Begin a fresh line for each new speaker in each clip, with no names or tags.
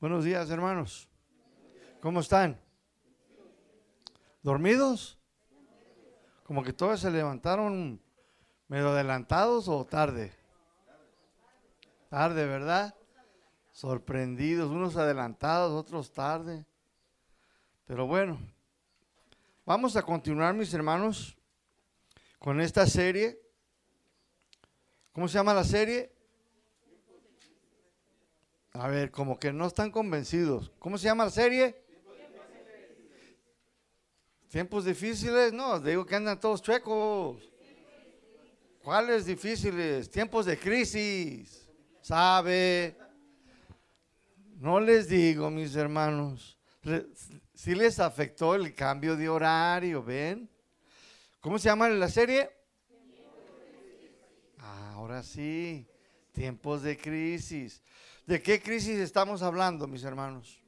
Buenos días, hermanos. ¿Cómo están? ¿Dormidos? Como que todos se levantaron medio adelantados o tarde. Tarde, ¿verdad? Sorprendidos, unos adelantados, otros tarde. Pero bueno, vamos a continuar, mis hermanos, con esta serie. ¿Cómo se llama la serie? A ver, como que no están convencidos. ¿Cómo se llama la serie? Tiempos difíciles, no, digo que andan todos chuecos. ¿Cuáles difíciles? Tiempos de crisis, ¿sabe? No les digo, mis hermanos, si les afectó el cambio de horario, ¿ven? ¿Cómo se llama la serie? ahora sí, tiempos de crisis. ¿De qué crisis estamos hablando, mis hermanos?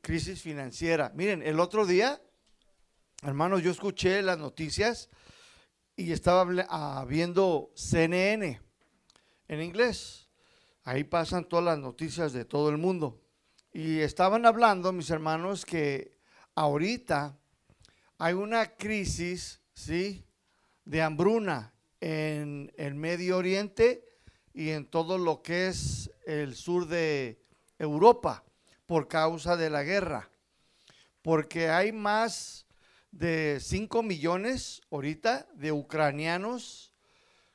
Crisis financiera. Miren, el otro día, hermanos, yo escuché las noticias y estaba ah, viendo CNN en inglés. Ahí pasan todas las noticias de todo el mundo. Y estaban hablando, mis hermanos, que ahorita hay una crisis, ¿sí? De hambruna en el Medio Oriente y en todo lo que es el sur de Europa por causa de la guerra. Porque hay más de 5 millones ahorita de ucranianos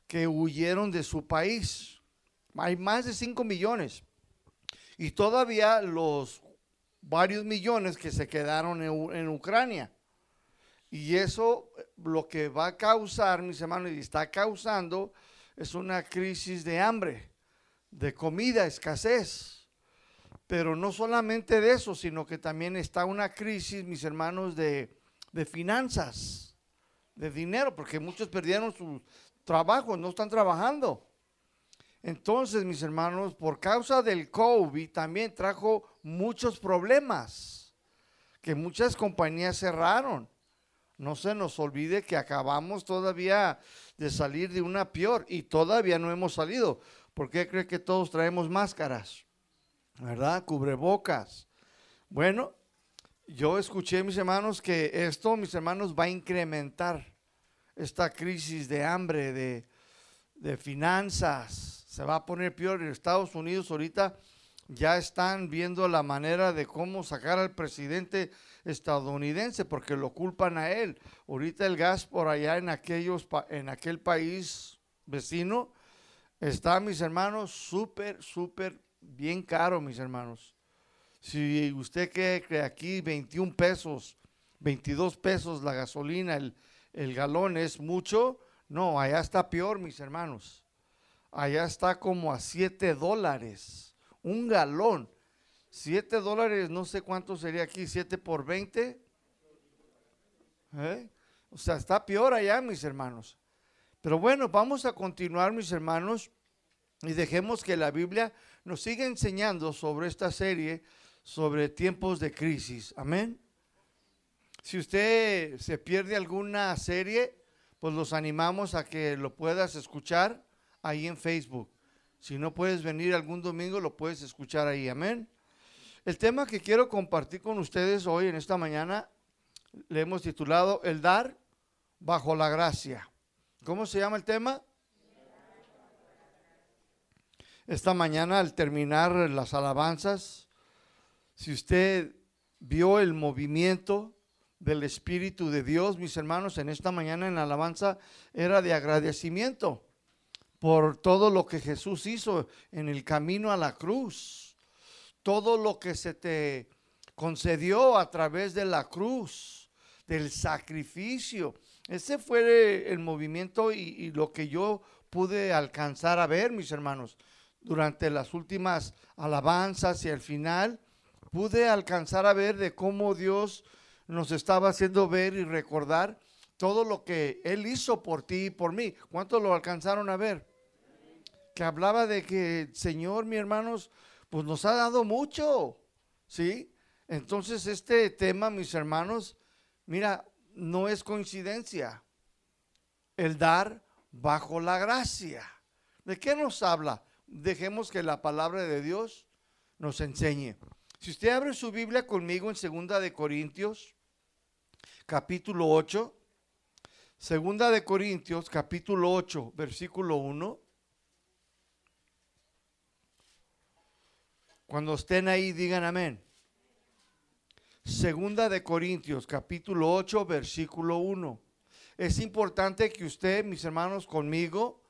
que huyeron de su país. Hay más de 5 millones. Y todavía los varios millones que se quedaron en, en Ucrania. Y eso lo que va a causar, mis hermanos, y está causando, es una crisis de hambre, de comida, escasez. Pero no solamente de eso, sino que también está una crisis, mis hermanos, de, finanzas, de dinero, porque muchos perdieron su trabajo, no están trabajando. Entonces, mis hermanos, por causa del COVID también trajo muchos problemas, que muchas compañías cerraron. No se nos olvide que acabamos todavía de salir de una peor y todavía no hemos salido. ¿Por qué cree que todos traemos máscaras? ¿Verdad? Cubrebocas. Bueno, yo escuché, mis hermanos, que esto, mis hermanos, va a incrementar esta crisis de hambre, de, de finanzas. Se va a poner peor. En Estados Unidos ahorita ya están viendo la manera de cómo sacar al presidente estadounidense porque lo culpan a él. Ahorita el gas por allá en, aquellos, en aquel país vecino está, mis hermanos, súper, súper bien caro, mis hermanos. Si usted cree que aquí 21 pesos, 22 pesos la gasolina, el, el galón es mucho, no, allá está peor, mis hermanos. Allá está como a 7 dólares, un galón. 7 dólares, no sé cuánto sería aquí, 7 por 20. ¿Eh? O sea, está peor allá, mis hermanos. Pero bueno, vamos a continuar, mis hermanos, y dejemos que la Biblia nos siga enseñando sobre esta serie, sobre tiempos de crisis. Amén. Si usted se pierde alguna serie, pues los animamos a que lo puedas escuchar ahí en Facebook. Si no puedes venir algún domingo, lo puedes escuchar ahí. Amén. El tema que quiero compartir con ustedes hoy en esta mañana le hemos titulado El dar bajo la gracia. ¿Cómo se llama el tema? Esta mañana al terminar las alabanzas, si usted vio el movimiento del Espíritu de Dios, mis hermanos, en esta mañana en la alabanza era de agradecimiento por todo lo que Jesús hizo en el camino a la cruz todo lo que se te concedió a través de la cruz, del sacrificio. Ese fue el movimiento y, lo que yo pude alcanzar a ver, mis hermanos, durante las últimas alabanzas y al final, pude alcanzar a ver de cómo Dios nos estaba haciendo ver y recordar todo lo que Él hizo por ti y por mí. ¿Cuántos lo alcanzaron a ver? Que hablaba de que, Señor, mis hermanos, pues nos ha dado mucho, ¿sí? Entonces este tema, mis hermanos, mira, no es coincidencia. El dar bajo la gracia. ¿De qué nos habla? Dejemos que la palabra de Dios nos enseñe. Si usted abre su Biblia conmigo en Segunda de Corintios, capítulo 8, Segunda de Corintios, capítulo 8, versículo 1. Cuando estén ahí, digan amén. Segunda de Corintios, capítulo 8, versículo 1. Es importante que usted, mis hermanos, conmigo,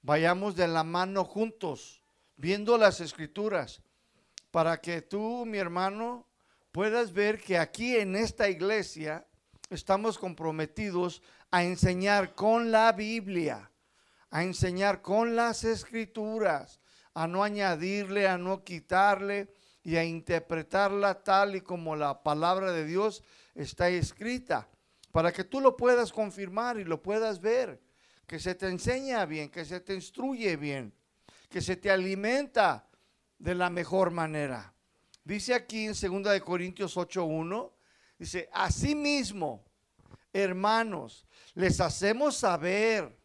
vayamos de la mano juntos, viendo las escrituras, para que tú, mi hermano, puedas ver que aquí en esta iglesia estamos comprometidos a enseñar con la Biblia, a enseñar con las escrituras, a no añadirle, a no quitarle y a interpretarla tal y como la palabra de Dios está escrita, para que tú lo puedas confirmar y lo puedas ver, que se te enseña bien, que se te instruye bien, que se te alimenta de la mejor manera. Dice aquí en 2 de Corintios 8:1, dice, "Asimismo, hermanos, les hacemos saber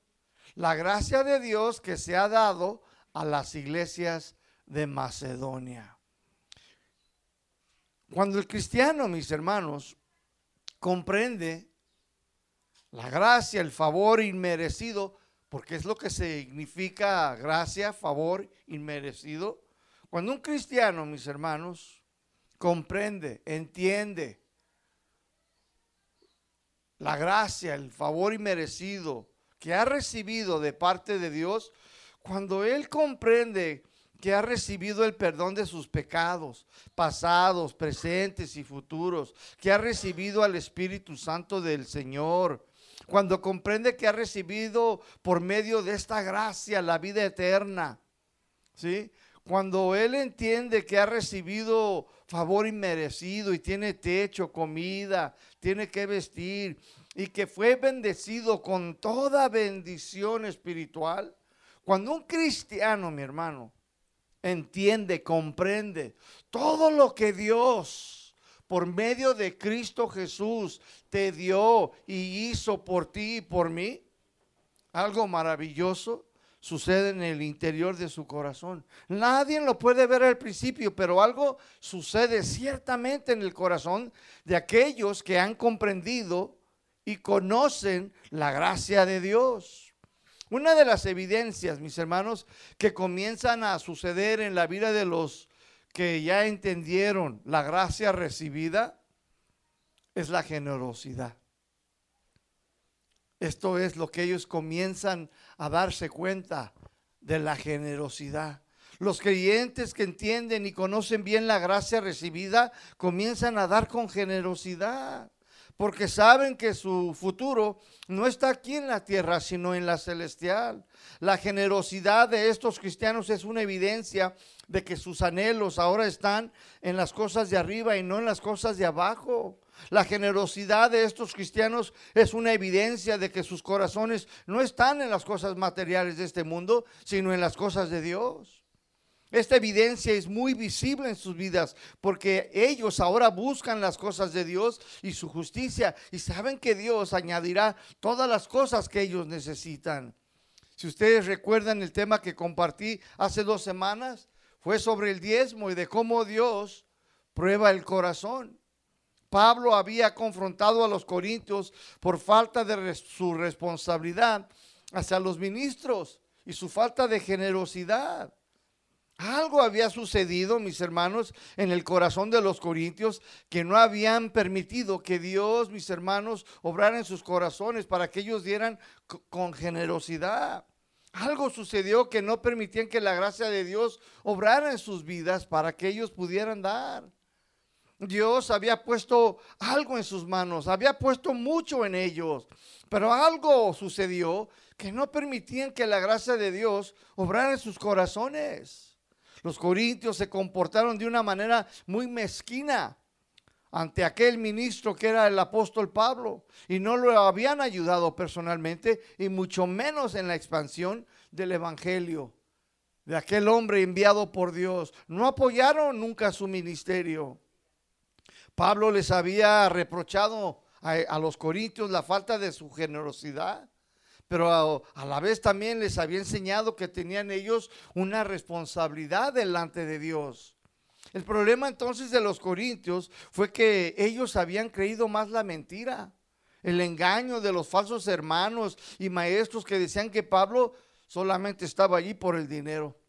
la gracia de Dios que se ha dado a las iglesias de Macedonia. Cuando el cristiano, mis hermanos, comprende la gracia, el favor inmerecido, porque es lo que significa gracia, favor inmerecido. Cuando un cristiano, mis hermanos, comprende, entiende la gracia, el favor inmerecido que ha recibido de parte de Dios, cuando Él comprende que ha recibido el perdón de sus pecados, pasados, presentes y futuros, que ha recibido al Espíritu Santo del Señor, cuando comprende que ha recibido por medio de esta gracia la vida eterna, ¿sí? Cuando él entiende que ha recibido favor inmerecido y tiene techo, comida, tiene que vestir y que fue bendecido con toda bendición espiritual, cuando un cristiano, mi hermano, entiende, comprende todo lo que Dios por medio de Cristo Jesús te dio y hizo por ti y por mí, algo maravilloso sucede en el interior de su corazón. Nadie lo puede ver al principio, pero algo sucede ciertamente en el corazón de aquellos que han comprendido y conocen la gracia de Dios. Una de las evidencias, mis hermanos, que comienzan a suceder en la vida de los que ya entendieron la gracia recibida es la generosidad. Esto es lo que ellos comienzan a darse cuenta de la generosidad. Los creyentes que entienden y conocen bien la gracia recibida comienzan a dar con generosidad porque saben que su futuro no está aquí en la tierra, sino en la celestial. La generosidad de estos cristianos es una evidencia de que sus anhelos ahora están en las cosas de arriba y no en las cosas de abajo. La generosidad de estos cristianos es una evidencia de que sus corazones no están en las cosas materiales de este mundo, sino en las cosas de Dios. Esta evidencia es muy visible en sus vidas porque ellos ahora buscan las cosas de Dios y su justicia y saben que Dios añadirá todas las cosas que ellos necesitan. Si ustedes recuerdan el tema que compartí hace dos semanas, fue sobre el diezmo y de cómo Dios prueba el corazón. Pablo había confrontado a los corintios por falta de su responsabilidad hacia los ministros y su falta de generosidad. Algo había sucedido, mis hermanos, en el corazón de los corintios que no habían permitido que Dios, mis hermanos, obrara en sus corazones para que ellos dieran con generosidad. Algo sucedió que no permitían que la gracia de Dios obrara en sus vidas para que ellos pudieran dar. Dios había puesto algo en sus manos, había puesto mucho en ellos, pero algo sucedió que no permitían que la gracia de Dios obrara en sus corazones. Los corintios se comportaron de una manera muy mezquina ante aquel ministro que era el apóstol Pablo y no lo habían ayudado personalmente y mucho menos en la expansión del evangelio de aquel hombre enviado por Dios. No apoyaron nunca su ministerio. Pablo les había reprochado a, los corintios la falta de su generosidad pero a, la vez también les había enseñado que tenían ellos una responsabilidad delante de Dios. El problema entonces de los corintios fue que ellos habían creído más la mentira, el engaño de los falsos hermanos y maestros que decían que Pablo solamente estaba allí por el dinero.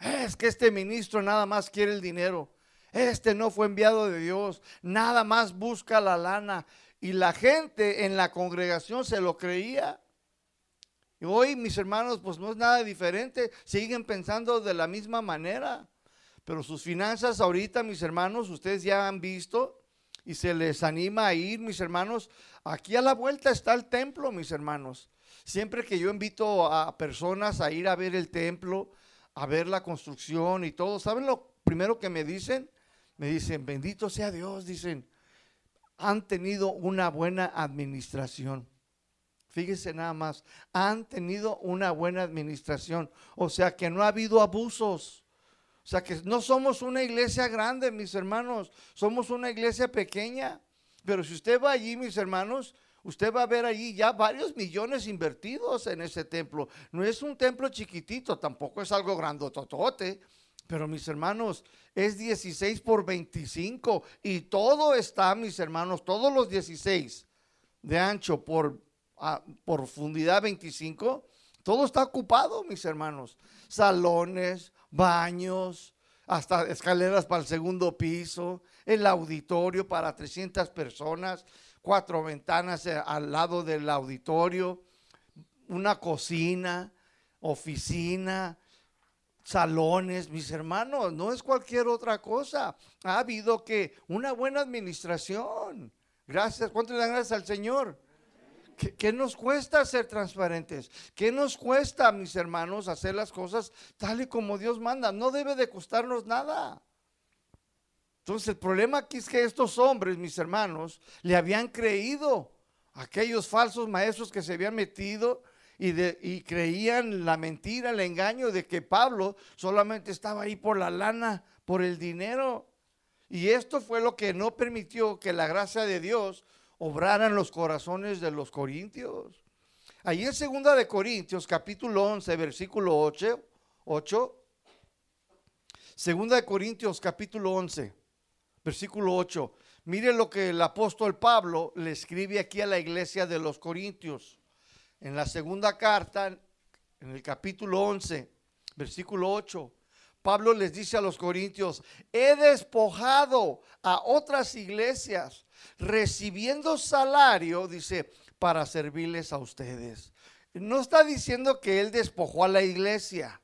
Es que este ministro nada más quiere el dinero. Este no fue enviado de Dios, nada más busca la lana. Y la gente en la congregación se lo creía. Y hoy, mis hermanos, pues no es nada diferente, siguen pensando de la misma manera. Pero sus finanzas ahorita, mis hermanos, ustedes ya han visto y se les anima a ir, mis hermanos. Aquí a la vuelta está el templo, mis hermanos. Siempre que yo invito a personas a ir a ver el templo, a ver la construcción y todo, ¿saben lo primero que me dicen? Me dicen, bendito sea Dios, dicen, han tenido una buena administración. Fíjense nada más, han tenido una buena administración. O sea que no ha habido abusos. O sea que no somos una iglesia grande, mis hermanos, somos una iglesia pequeña. Pero si usted va allí, mis hermanos, usted va a ver allí ya varios millones invertidos en ese templo. No es un templo chiquitito, tampoco es algo grandototote. Pero mis hermanos, es 16 por 25 y todo está, mis hermanos, todos los 16 de ancho por ah, profundidad 25, todo está ocupado, mis hermanos. Salones, baños, hasta escaleras para el segundo piso, el auditorio para 300 personas, cuatro ventanas eh, al lado del auditorio, una cocina, oficina, salones, mis hermanos, no es cualquier otra cosa. Ha habido que una buena administración. Gracias, ¿cuánto le dan gracias al Señor? ¿Qué, nos cuesta ser transparentes? ¿Qué nos cuesta, mis hermanos, hacer las cosas tal y como Dios manda? No debe de costarnos nada. Entonces el problema aquí es que estos hombres, mis hermanos, le habían creído a aquellos falsos maestros que se habían metido y, y, creían la mentira, el engaño de que Pablo solamente estaba ahí por la lana, por el dinero. Y esto fue lo que no permitió que la gracia de Dios obraran los corazones de los corintios. Ahí en segunda de Corintios, capítulo 11, versículo 8, 8 segunda de Corintios, capítulo 11, versículo 8. Mire lo que el apóstol Pablo le escribe aquí a la iglesia de los Corintios. En la segunda carta, en el capítulo 11, versículo 8. Pablo les dice a los corintios, he despojado a otras iglesias recibiendo salario, dice, para servirles a ustedes. No está diciendo que él despojó a la iglesia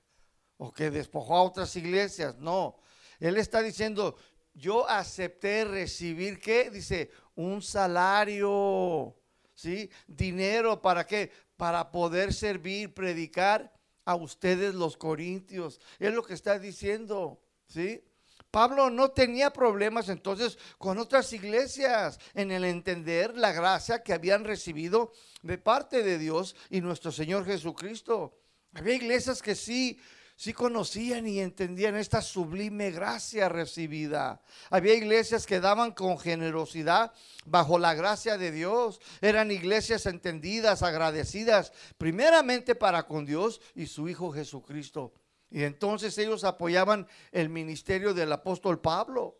o que despojó a otras iglesias, no. Él está diciendo, yo acepté recibir, ¿qué? Dice, un salario, ¿sí? Dinero, ¿para qué? Para poder servir, predicar a ustedes los corintios. Es lo que está diciendo, ¿sí? Pablo no tenía problemas entonces con otras iglesias en el entender la gracia que habían recibido de parte de Dios y nuestro Señor Jesucristo. Había iglesias que sí sí conocían y entendían esta sublime gracia recibida. Había iglesias que daban con generosidad bajo la gracia de Dios. Eran iglesias entendidas, agradecidas, primeramente para con Dios y su Hijo Jesucristo. Y entonces ellos apoyaban el ministerio del apóstol Pablo.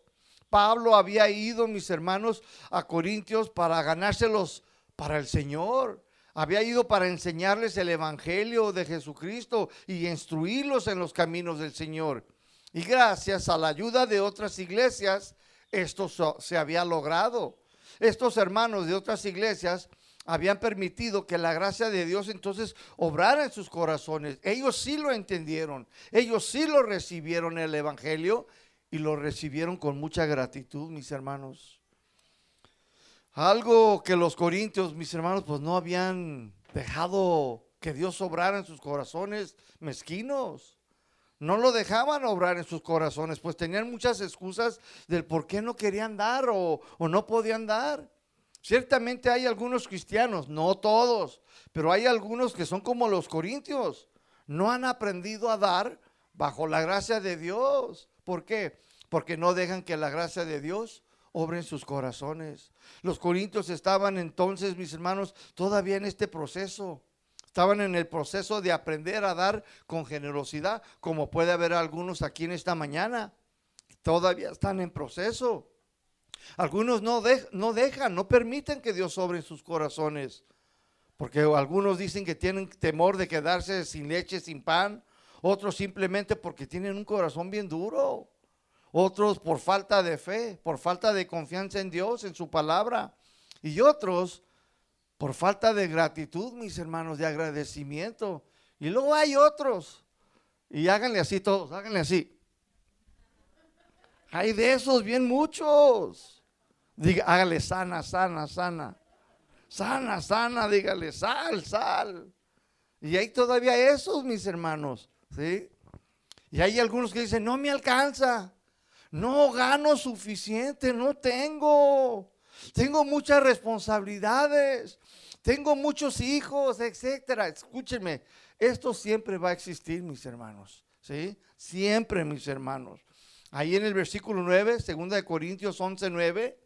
Pablo había ido, mis hermanos, a Corintios para ganárselos para el Señor. Había ido para enseñarles el Evangelio de Jesucristo y instruirlos en los caminos del Señor. Y gracias a la ayuda de otras iglesias, esto se había logrado. Estos hermanos de otras iglesias habían permitido que la gracia de Dios entonces obrara en sus corazones. Ellos sí lo entendieron, ellos sí lo recibieron el Evangelio y lo recibieron con mucha gratitud, mis hermanos. Algo que los corintios, mis hermanos, pues no habían dejado que Dios obrara en sus corazones mezquinos. No lo dejaban obrar en sus corazones, pues tenían muchas excusas del por qué no querían dar o, o no podían dar. Ciertamente hay algunos cristianos, no todos, pero hay algunos que son como los corintios. No han aprendido a dar bajo la gracia de Dios. ¿Por qué? Porque no dejan que la gracia de Dios obre en sus corazones. Los corintios estaban entonces, mis hermanos, todavía en este proceso. Estaban en el proceso de aprender a dar con generosidad, como puede haber algunos aquí en esta mañana. todavía están en proceso. Algunos no, no dejan, no permiten que Dios sobre sus corazones. Porque algunos dicen que tienen temor de quedarse sin leche, sin pan. Otros simplemente porque tienen un corazón bien duro. Otros por falta de fe, por falta de confianza en Dios, en su palabra. Y otros por falta de gratitud, mis hermanos, de agradecimiento. Y luego hay otros. Y háganle así todos, háganle así. Hay de esos bien muchos. Diga, hágale sana, sana, sana. Sana, sana, dígale, sal, sal. Y hay todavía esos, mis hermanos, ¿sí? Y hay algunos que dicen, no me alcanza, no gano suficiente, no tengo, tengo muchas responsabilidades, tengo muchos hijos, etcétera. Escúchenme, esto siempre va a existir, mis hermanos, ¿sí? Siempre, mis hermanos. Ahí en el versículo 9, 2 de Corintios 11, 9,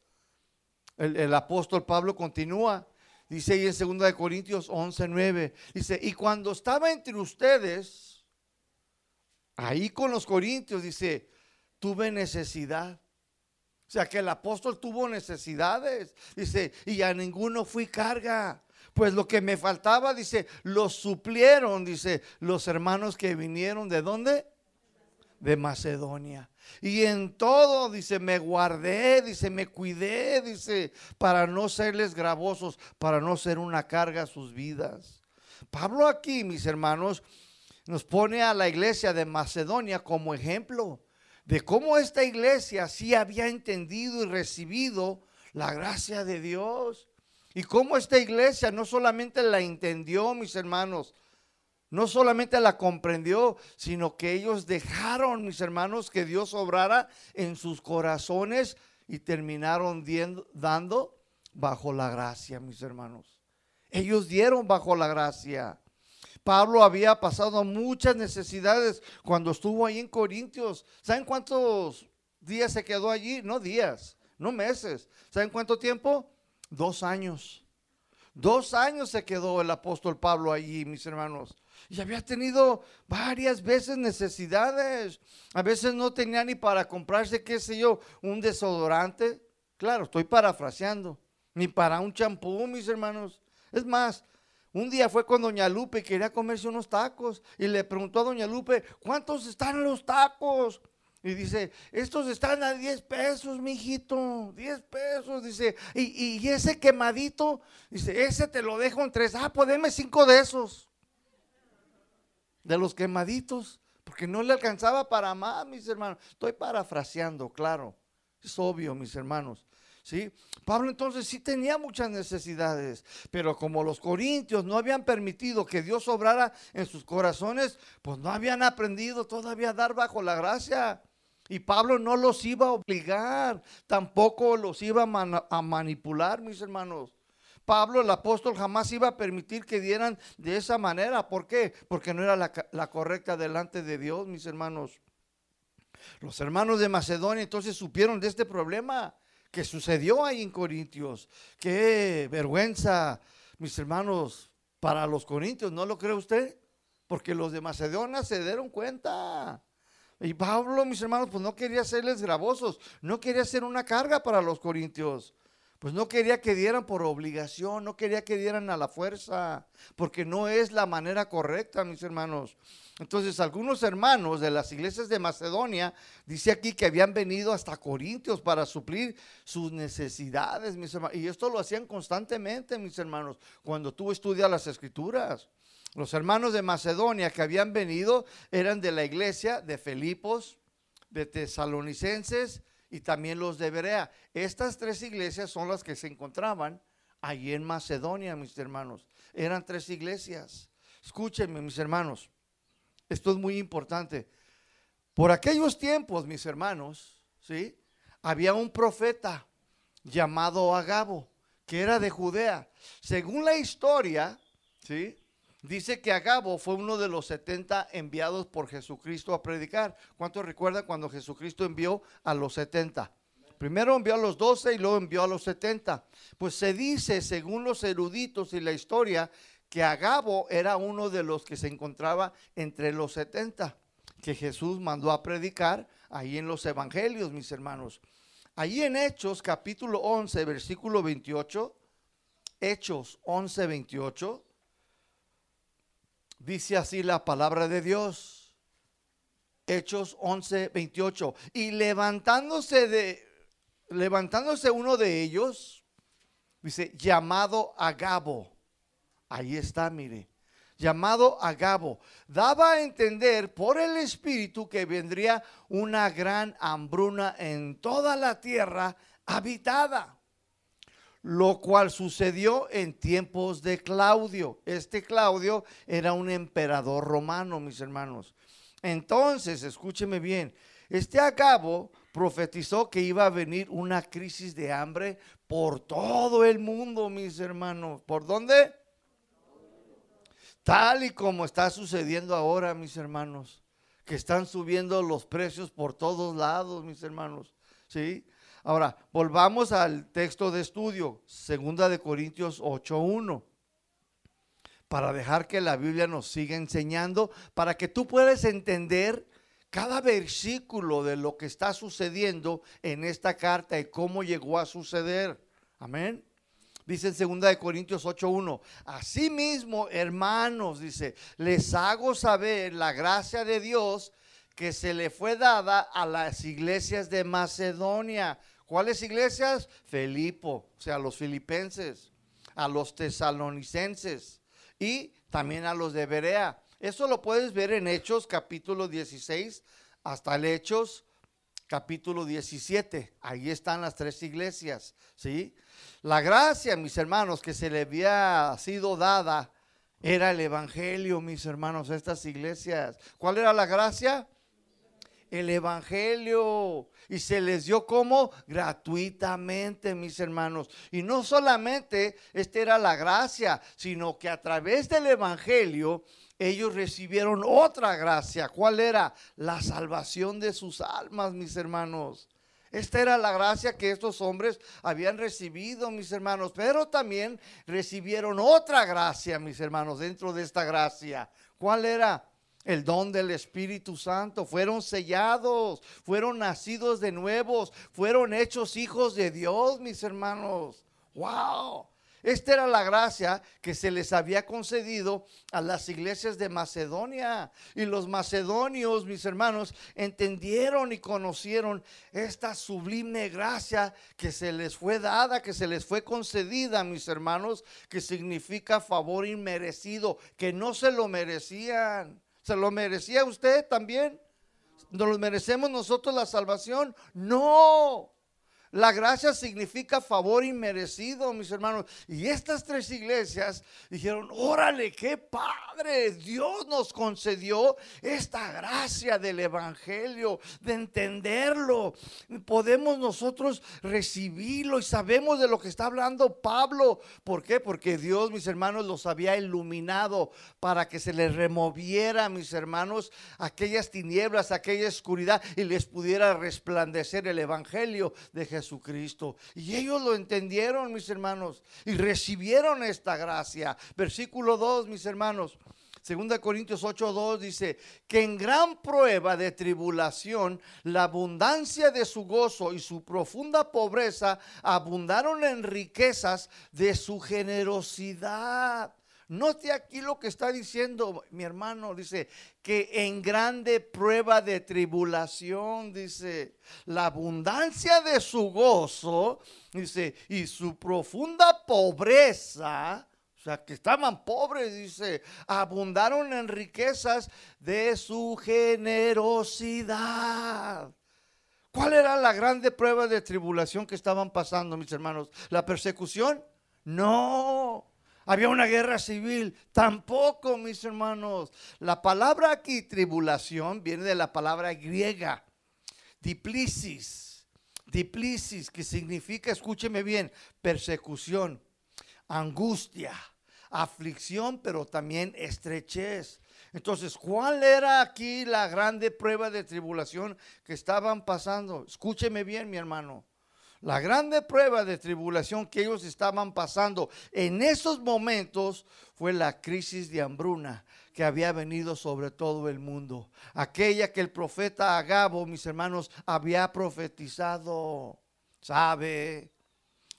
el, el apóstol Pablo continúa. Dice ahí en 2 de Corintios 11, 9. Dice, y cuando estaba entre ustedes, ahí con los corintios, dice, tuve necesidad. O sea que el apóstol tuvo necesidades. Dice, y a ninguno fui carga. Pues lo que me faltaba, dice, lo suplieron, dice, los hermanos que vinieron de dónde? De Macedonia. Y en todo, dice, me guardé, dice, me cuidé, dice, para no serles gravosos, para no ser una carga a sus vidas. Pablo aquí, mis hermanos, nos pone a la iglesia de Macedonia como ejemplo de cómo esta iglesia sí había entendido y recibido la gracia de Dios. Y cómo esta iglesia no solamente la entendió, mis hermanos, no solamente la comprendió, sino que ellos dejaron, mis hermanos, que Dios obrara en sus corazones y terminaron dando bajo la gracia, mis hermanos. Ellos dieron bajo la gracia. Pablo había pasado muchas necesidades cuando estuvo ahí en Corintios. ¿Saben cuántos días se quedó allí? No días, no meses. ¿Saben cuánto tiempo? Dos años. Dos años se quedó el apóstol Pablo allí, mis hermanos. Y había tenido varias veces necesidades. A veces no tenía ni para comprarse, qué sé yo, un desodorante. Claro, estoy parafraseando. Ni para un champú, mis hermanos. Es más, un día fue con Doña Lupe y quería comerse unos tacos. Y le preguntó a Doña Lupe, ¿cuántos están los tacos? Y dice, estos están a 10 pesos, mijito, 10 pesos. Dice, y, ese quemadito, dice, ese te lo dejo en tres. Ah, pues deme cinco de esos de los quemaditos, porque no le alcanzaba para más, mis hermanos. Estoy parafraseando, claro. Es obvio, mis hermanos. ¿Sí? Pablo entonces sí tenía muchas necesidades, pero como los corintios no habían permitido que Dios obrara en sus corazones, pues no habían aprendido todavía a dar bajo la gracia. Y Pablo no los iba a obligar, tampoco los iba a manipular, mis hermanos. Pablo, el apóstol, jamás iba a permitir que dieran de esa manera. ¿Por qué? Porque no era la, correcta delante de Dios, mis hermanos. Los hermanos de Macedonia entonces supieron de este problema que sucedió ahí en Corintios. Qué vergüenza, mis hermanos, para los corintios, ¿no lo cree usted? Porque los de Macedonia se dieron cuenta. Y Pablo, mis hermanos, pues no quería hacerles gravosos, no quería ser una carga para los corintios pues no quería que dieran por obligación, no quería que dieran a la fuerza, porque no es la manera correcta, mis hermanos. Entonces, algunos hermanos de las iglesias de Macedonia, dice aquí que habían venido hasta Corintios para suplir sus necesidades, mis hermanos. Y esto lo hacían constantemente, mis hermanos, cuando tú estudias las escrituras. Los hermanos de Macedonia que habían venido eran de la iglesia de Filipos, de Tesalonicenses, y también los de Berea. Estas tres iglesias son las que se encontraban allí en Macedonia, mis hermanos. Eran tres iglesias. Escúchenme, mis hermanos. Esto es muy importante. Por aquellos tiempos, mis hermanos, ¿sí? Había un profeta llamado Agabo, que era de Judea. Según la historia, ¿sí? Dice que Agabo fue uno de los 70 enviados por Jesucristo a predicar. ¿Cuántos recuerdan cuando Jesucristo envió a los 70? Primero envió a los 12 y luego envió a los 70. Pues se dice, según los eruditos y la historia, que Agabo era uno de los que se encontraba entre los 70, que Jesús mandó a predicar ahí en los evangelios, mis hermanos. Ahí en Hechos capítulo 11, versículo 28, Hechos 11, 28, dice así la palabra de Dios. Hechos 11, 28. Y levantándose de levantándose uno de ellos, dice, llamado Agabo. Ahí está, mire. Llamado Agabo. Daba a entender por el Espíritu que vendría una gran hambruna en toda la tierra habitada. Lo cual sucedió en tiempos de Claudio. Este Claudio era un emperador romano, mis hermanos. Entonces, escúcheme bien, este Agabo profetizó que iba a venir una crisis de hambre por todo el mundo, mis hermanos. ¿Por dónde? Tal y como está sucediendo ahora, mis hermanos, que están subiendo los precios por todos lados, mis hermanos. ¿Sí? Ahora, volvamos al texto de estudio, segunda de Corintios 8:1 para dejar que la Biblia nos siga enseñando, para que tú puedas entender cada versículo de lo que está sucediendo en esta carta y cómo llegó a suceder. Amén. Dice en 2 de Corintios 8:1, Asimismo, hermanos, dice, les hago saber la gracia de Dios que se le fue dada a las iglesias de Macedonia. ¿Cuáles iglesias? Filipo, o sea, los filipenses, a los tesalonicenses y también a los de Berea. Eso lo puedes ver en Hechos capítulo 16 hasta el Hechos capítulo 17. Ahí están las tres iglesias, ¿sí? La gracia, mis hermanos, que se le había sido dada era el evangelio, mis hermanos, a estas iglesias. ¿Cuál era la gracia? El evangelio. Y se les dio como gratuitamente, mis hermanos. Y no solamente esta era la gracia, sino que a través del evangelio ellos recibieron otra gracia. ¿Cuál era? La salvación de sus almas, mis hermanos. Esta era la gracia que estos hombres habían recibido, mis hermanos, pero también recibieron otra gracia, mis hermanos, dentro de esta gracia. ¿Cuál era? El don del Espíritu Santo. Fueron sellados, fueron nacidos de nuevos, fueron hechos hijos de Dios, mis hermanos. ¡Wow! Esta era la gracia que se les había concedido a las iglesias de Macedonia. Y los macedonios, mis hermanos, entendieron y conocieron esta sublime gracia que se les fue dada, que se les fue concedida, mis hermanos, que significa favor inmerecido, que no se lo merecían. ¿Se lo merecía usted también? ¿Nos lo merecemos nosotros la salvación? No. La gracia significa favor inmerecido, mis hermanos. Y estas tres iglesias dijeron, órale, qué padre. Dios nos concedió esta gracia del Evangelio, de entenderlo. Podemos nosotros recibirlo y sabemos de lo que está hablando Pablo. ¿Por qué? Porque Dios, mis hermanos, los había iluminado para que se les removiera, mis hermanos, aquellas tinieblas, aquella oscuridad y les pudiera resplandecer el Evangelio de Jesús. Jesucristo. Y ellos lo entendieron, mis hermanos, y recibieron esta gracia. Versículo 2, mis hermanos. 2 Corintios 8:2 dice que en gran prueba de tribulación la abundancia de su gozo y su profunda pobreza abundaron en riquezas de su generosidad. Note aquí lo que está diciendo mi hermano, dice que en grande prueba de tribulación, dice, la abundancia de su gozo, dice, y su profunda pobreza, o sea, que estaban pobres, dice, abundaron en riquezas de su generosidad. ¿Cuál era la grande prueba de tribulación que estaban pasando, mis hermanos? ¿La persecución? No. Había una guerra civil. Tampoco, mis hermanos. La palabra aquí, tribulación, viene de la palabra griega, diplisis. Diplisis, que significa, escúcheme bien, persecución, angustia, aflicción, pero también estrechez. Entonces, ¿cuál era aquí la grande prueba de tribulación que estaban pasando? Escúcheme bien, mi hermano. La grande prueba de tribulación que ellos estaban pasando en esos momentos fue la crisis de hambruna que había venido sobre todo el mundo. Aquella que el profeta Agabo, mis hermanos, había profetizado. ¿Sabe?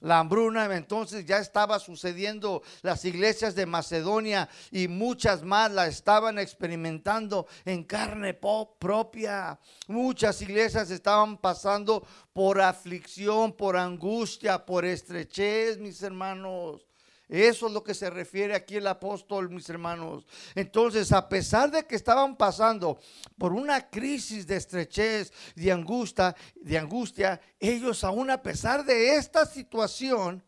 La hambruna entonces ya estaba sucediendo. Las iglesias de Macedonia y muchas más la estaban experimentando en carne propia. Muchas iglesias estaban pasando por aflicción, por angustia, por estrechez, mis hermanos. Eso es lo que se refiere aquí el apóstol, mis hermanos. Entonces, a pesar de que estaban pasando por una crisis de estrechez, de angustia, de angustia, ellos aún a pesar de esta situación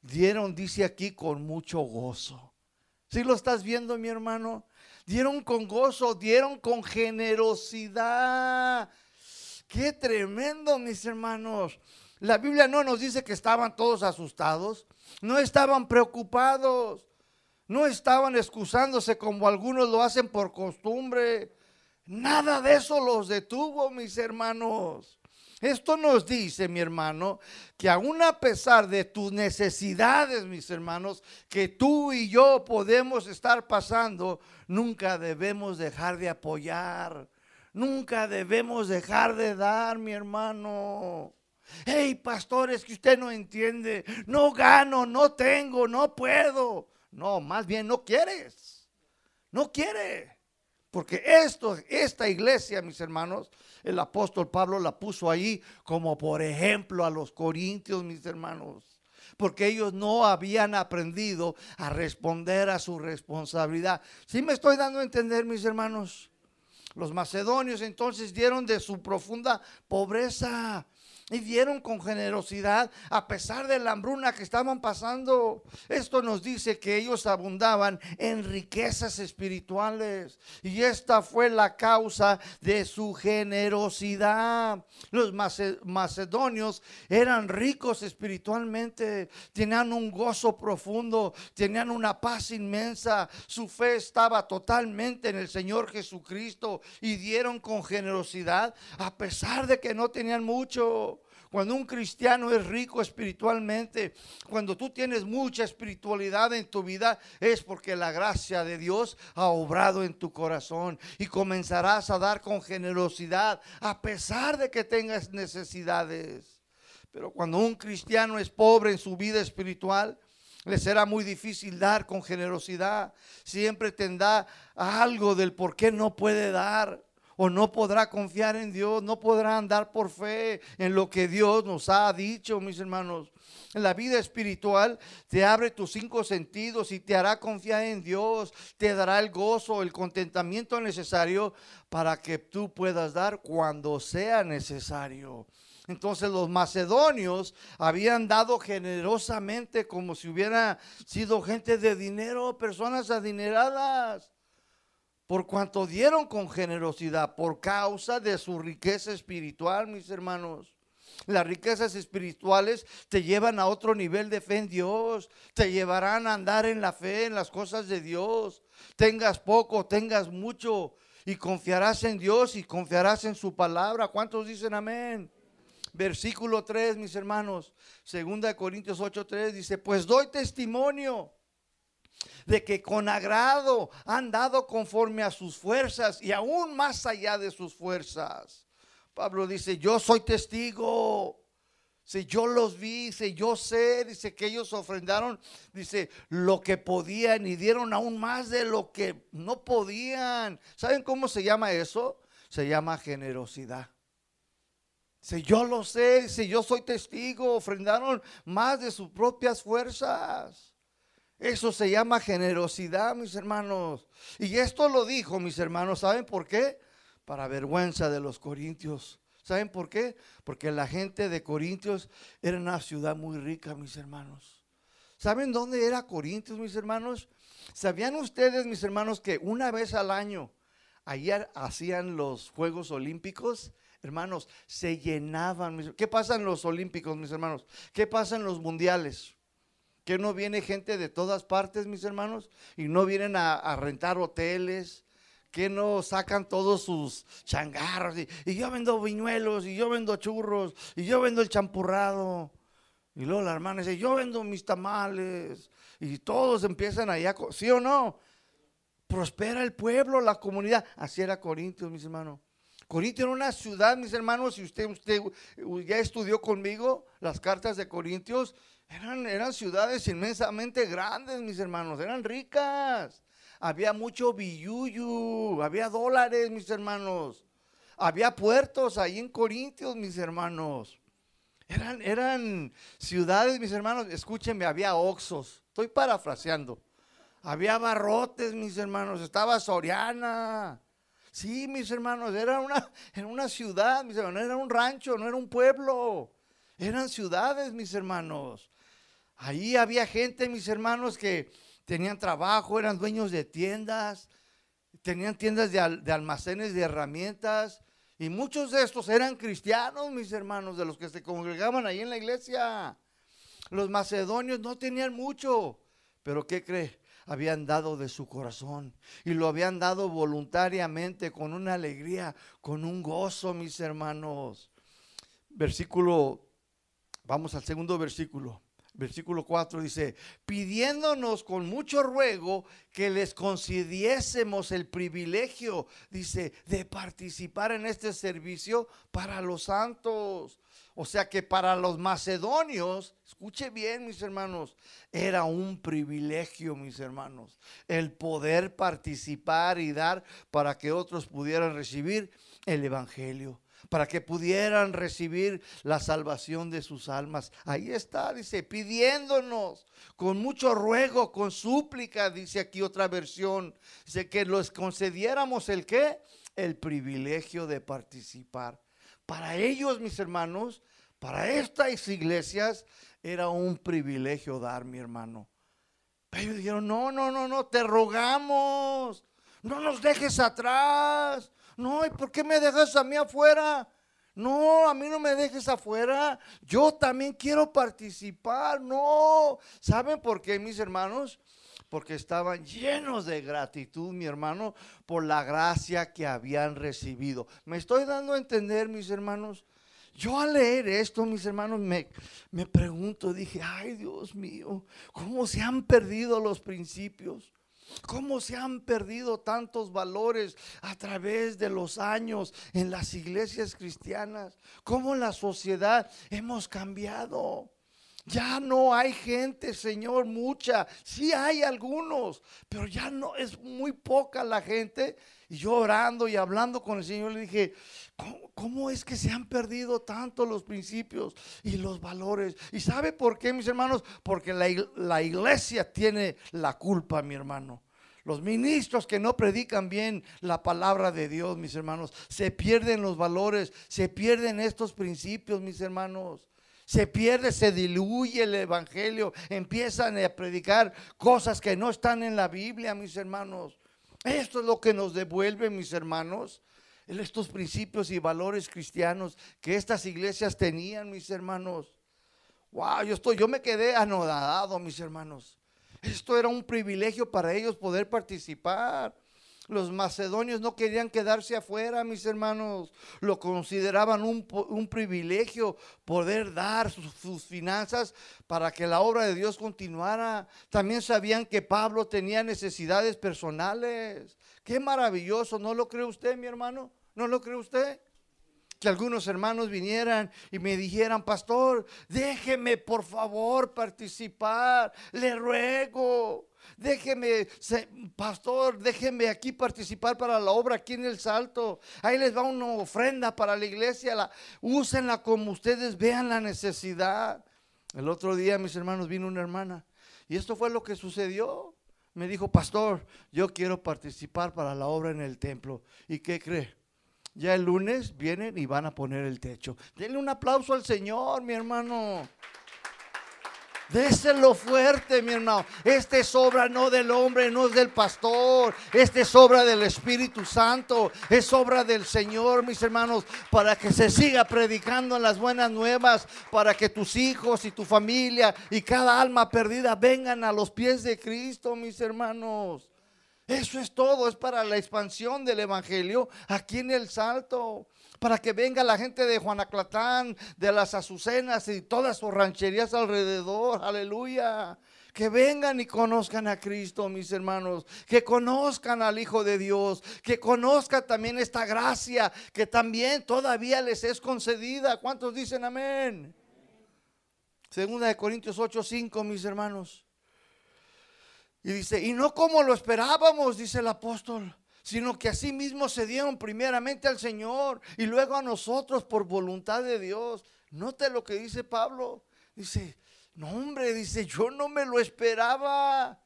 dieron, dice aquí, con mucho gozo. ¿Sí lo estás viendo, mi hermano? Dieron con gozo, dieron con generosidad. Qué tremendo, mis hermanos. La Biblia no nos dice que estaban todos asustados, no estaban preocupados, no estaban excusándose como algunos lo hacen por costumbre. Nada de eso los detuvo, mis hermanos. Esto nos dice, mi hermano, que aún a pesar de tus necesidades, mis hermanos, que tú y yo podemos estar pasando, nunca debemos dejar de apoyar, nunca debemos dejar de dar, mi hermano. Hey, pastores, que usted no entiende. No gano, no tengo, no puedo. No, más bien no quieres. No quiere. Porque esto, esta iglesia, mis hermanos, el apóstol Pablo la puso ahí como por ejemplo a los corintios, mis hermanos. Porque ellos no habían aprendido a responder a su responsabilidad. ¿Sí me estoy dando a entender, mis hermanos? Los macedonios entonces dieron de su profunda pobreza y dieron con generosidad a pesar de la hambruna que estaban pasando. Esto nos dice que ellos abundaban en riquezas espirituales y esta fue la causa de su generosidad. Los macedonios eran ricos espiritualmente, tenían un gozo profundo, tenían una paz inmensa, su fe estaba totalmente en el Señor Jesucristo y dieron con generosidad a pesar de que no tenían mucho. Cuando un cristiano es rico espiritualmente, cuando tú tienes mucha espiritualidad en tu vida, es porque la gracia de Dios ha obrado en tu corazón y comenzarás a dar con generosidad a pesar de que tengas necesidades. Pero cuando un cristiano es pobre en su vida espiritual, le será muy difícil dar con generosidad. Siempre tendrá algo del por qué no puede dar o no podrá confiar en Dios, no podrá andar por fe en lo que Dios nos ha dicho, mis hermanos. La vida espiritual te abre tus cinco sentidos y te hará confiar en Dios, te dará el gozo, el contentamiento necesario para que tú puedas dar cuando sea necesario. Entonces los macedonios habían dado generosamente como si hubiera sido gente de dinero, personas adineradas por cuanto dieron con generosidad, por causa de su riqueza espiritual, mis hermanos. Las riquezas espirituales te llevan a otro nivel de fe en Dios, te llevarán a andar en la fe, en las cosas de Dios. Tengas poco, tengas mucho, y confiarás en Dios y confiarás en su palabra. ¿Cuántos dicen amén? Versículo 3, mis hermanos, segunda de Corintios 8, 3 dice, pues doy testimonio de que con agrado han dado conforme a sus fuerzas y aún más allá de sus fuerzas. Pablo dice, yo soy testigo. Si yo los vi, dice, yo sé, dice que ellos ofrendaron, dice, lo que podían y dieron aún más de lo que no podían. ¿Saben cómo se llama eso? Se llama generosidad. Si yo lo sé, dice, yo soy testigo, ofrendaron más de sus propias fuerzas. Eso se llama generosidad, mis hermanos. Y esto lo dijo, mis hermanos, ¿saben por qué? Para vergüenza de los corintios. ¿Saben por qué? Porque la gente de Corintios era una ciudad muy rica, mis hermanos. ¿Saben dónde era Corintios, mis hermanos? ¿Sabían ustedes, mis hermanos, que una vez al año ayer hacían los Juegos Olímpicos? Hermanos, se llenaban. ¿Qué pasa en los Olímpicos, mis hermanos? ¿Qué pasa en los mundiales? Que no viene gente de todas partes, mis hermanos, y no vienen a, rentar hoteles, que no sacan todos sus changarros, y, yo vendo viñuelos, y yo vendo churros, y yo vendo el champurrado. Y luego la hermana dice, yo vendo mis tamales, y todos empiezan allá, ¿sí o no? prospera el pueblo, la comunidad. Así era Corintios, mis hermanos. Corintio era una ciudad, mis hermanos, si usted, usted ya estudió conmigo las cartas de Corintios, eran, eran ciudades inmensamente grandes, mis hermanos, eran ricas. Había mucho billuyu, había dólares, mis hermanos. Había puertos ahí en Corintios, mis hermanos. Eran, eran ciudades, mis hermanos, escúchenme, había oxos. Estoy parafraseando. Había barrotes, mis hermanos. Estaba Soriana. Sí, mis hermanos, era una, era una ciudad, mis hermanos, era un rancho, no era un pueblo. Eran ciudades, mis hermanos. Ahí había gente, mis hermanos, que tenían trabajo, eran dueños de tiendas, tenían tiendas de, almacenes de herramientas. Y muchos de estos eran cristianos, mis hermanos, de los que se congregaban ahí en la iglesia. Los macedonios no tenían mucho, pero ¿qué cree? habían dado de su corazón y lo habían dado voluntariamente con una alegría, con un gozo, mis hermanos. Versículo, vamos al segundo versículo. Versículo 4 dice, pidiéndonos con mucho ruego que les concediésemos el privilegio, dice, de participar en este servicio para los santos. O sea que para los macedonios, escuche bien mis hermanos, era un privilegio mis hermanos el poder participar y dar para que otros pudieran recibir el Evangelio para que pudieran recibir la salvación de sus almas. Ahí está, dice, pidiéndonos con mucho ruego, con súplica, dice aquí otra versión, dice que los concediéramos el qué? El privilegio de participar. Para ellos, mis hermanos, para estas iglesias era un privilegio dar, mi hermano. Pero ellos dijeron, no, no, no, no, te rogamos, no nos dejes atrás. No, ¿y por qué me dejas a mí afuera? No, a mí no me dejes afuera. Yo también quiero participar. No. ¿Saben por qué, mis hermanos? porque estaban llenos de gratitud, mi hermano, por la gracia que habían recibido. ¿Me estoy dando a entender, mis hermanos? Yo al leer esto, mis hermanos, me, me pregunto, dije, ay Dios mío, ¿cómo se han perdido los principios? ¿Cómo se han perdido tantos valores a través de los años en las iglesias cristianas? ¿Cómo la sociedad hemos cambiado? Ya no hay gente, Señor, mucha. Sí hay algunos, pero ya no es muy poca la gente. Y yo orando y hablando con el Señor le dije, ¿cómo, es que se han perdido tanto los principios y los valores? ¿Y sabe por qué, mis hermanos? Porque la, la iglesia tiene la culpa, mi hermano. Los ministros que no predican bien la palabra de Dios, mis hermanos, se pierden los valores, se pierden estos principios, mis hermanos se pierde, se diluye el Evangelio, empiezan a predicar cosas que no están en la Biblia, mis hermanos. Esto es lo que nos devuelve, mis hermanos, estos principios y valores cristianos que estas iglesias tenían, mis hermanos. Wow, yo estoy, yo me quedé anodado, mis hermanos. Esto era un privilegio para ellos poder participar. Los macedonios no querían quedarse afuera, mis hermanos. Lo consideraban un, privilegio poder dar sus, finanzas para que la obra de Dios continuara. También sabían que Pablo tenía necesidades personales. Qué maravilloso, ¿no lo cree usted, mi hermano? ¿No lo cree usted? que algunos hermanos vinieran y me dijeran, pastor, déjeme por favor participar, le ruego déjeme, pastor, déjeme aquí participar para la obra aquí en el Salto. Ahí les va una ofrenda para la iglesia, la, úsenla como ustedes vean la necesidad. El otro día, mis hermanos, vino una hermana y esto fue lo que sucedió. Me dijo, pastor, yo quiero participar para la obra en el templo. ¿Y qué cree? Ya el lunes vienen y van a poner el techo. Denle un aplauso al Señor, mi hermano. Déselo fuerte, mi hermano. Esta es obra no del hombre, no es del pastor. Esta es obra del Espíritu Santo. Es obra del Señor, mis hermanos, para que se siga predicando las buenas nuevas, para que tus hijos y tu familia y cada alma perdida vengan a los pies de Cristo, mis hermanos. Eso es todo, es para la expansión del Evangelio aquí en el Salto para que venga la gente de Juanaclatán, de las Azucenas y todas sus rancherías alrededor. Aleluya. Que vengan y conozcan a Cristo, mis hermanos. Que conozcan al Hijo de Dios. Que conozcan también esta gracia que también todavía les es concedida. ¿Cuántos dicen amén? Segunda de Corintios 8, 5, mis hermanos. Y dice, y no como lo esperábamos, dice el apóstol, sino que así mismo se dieron primeramente al Señor y luego a nosotros por voluntad de Dios. Note lo que dice Pablo. Dice, no hombre, dice, yo no me lo esperaba.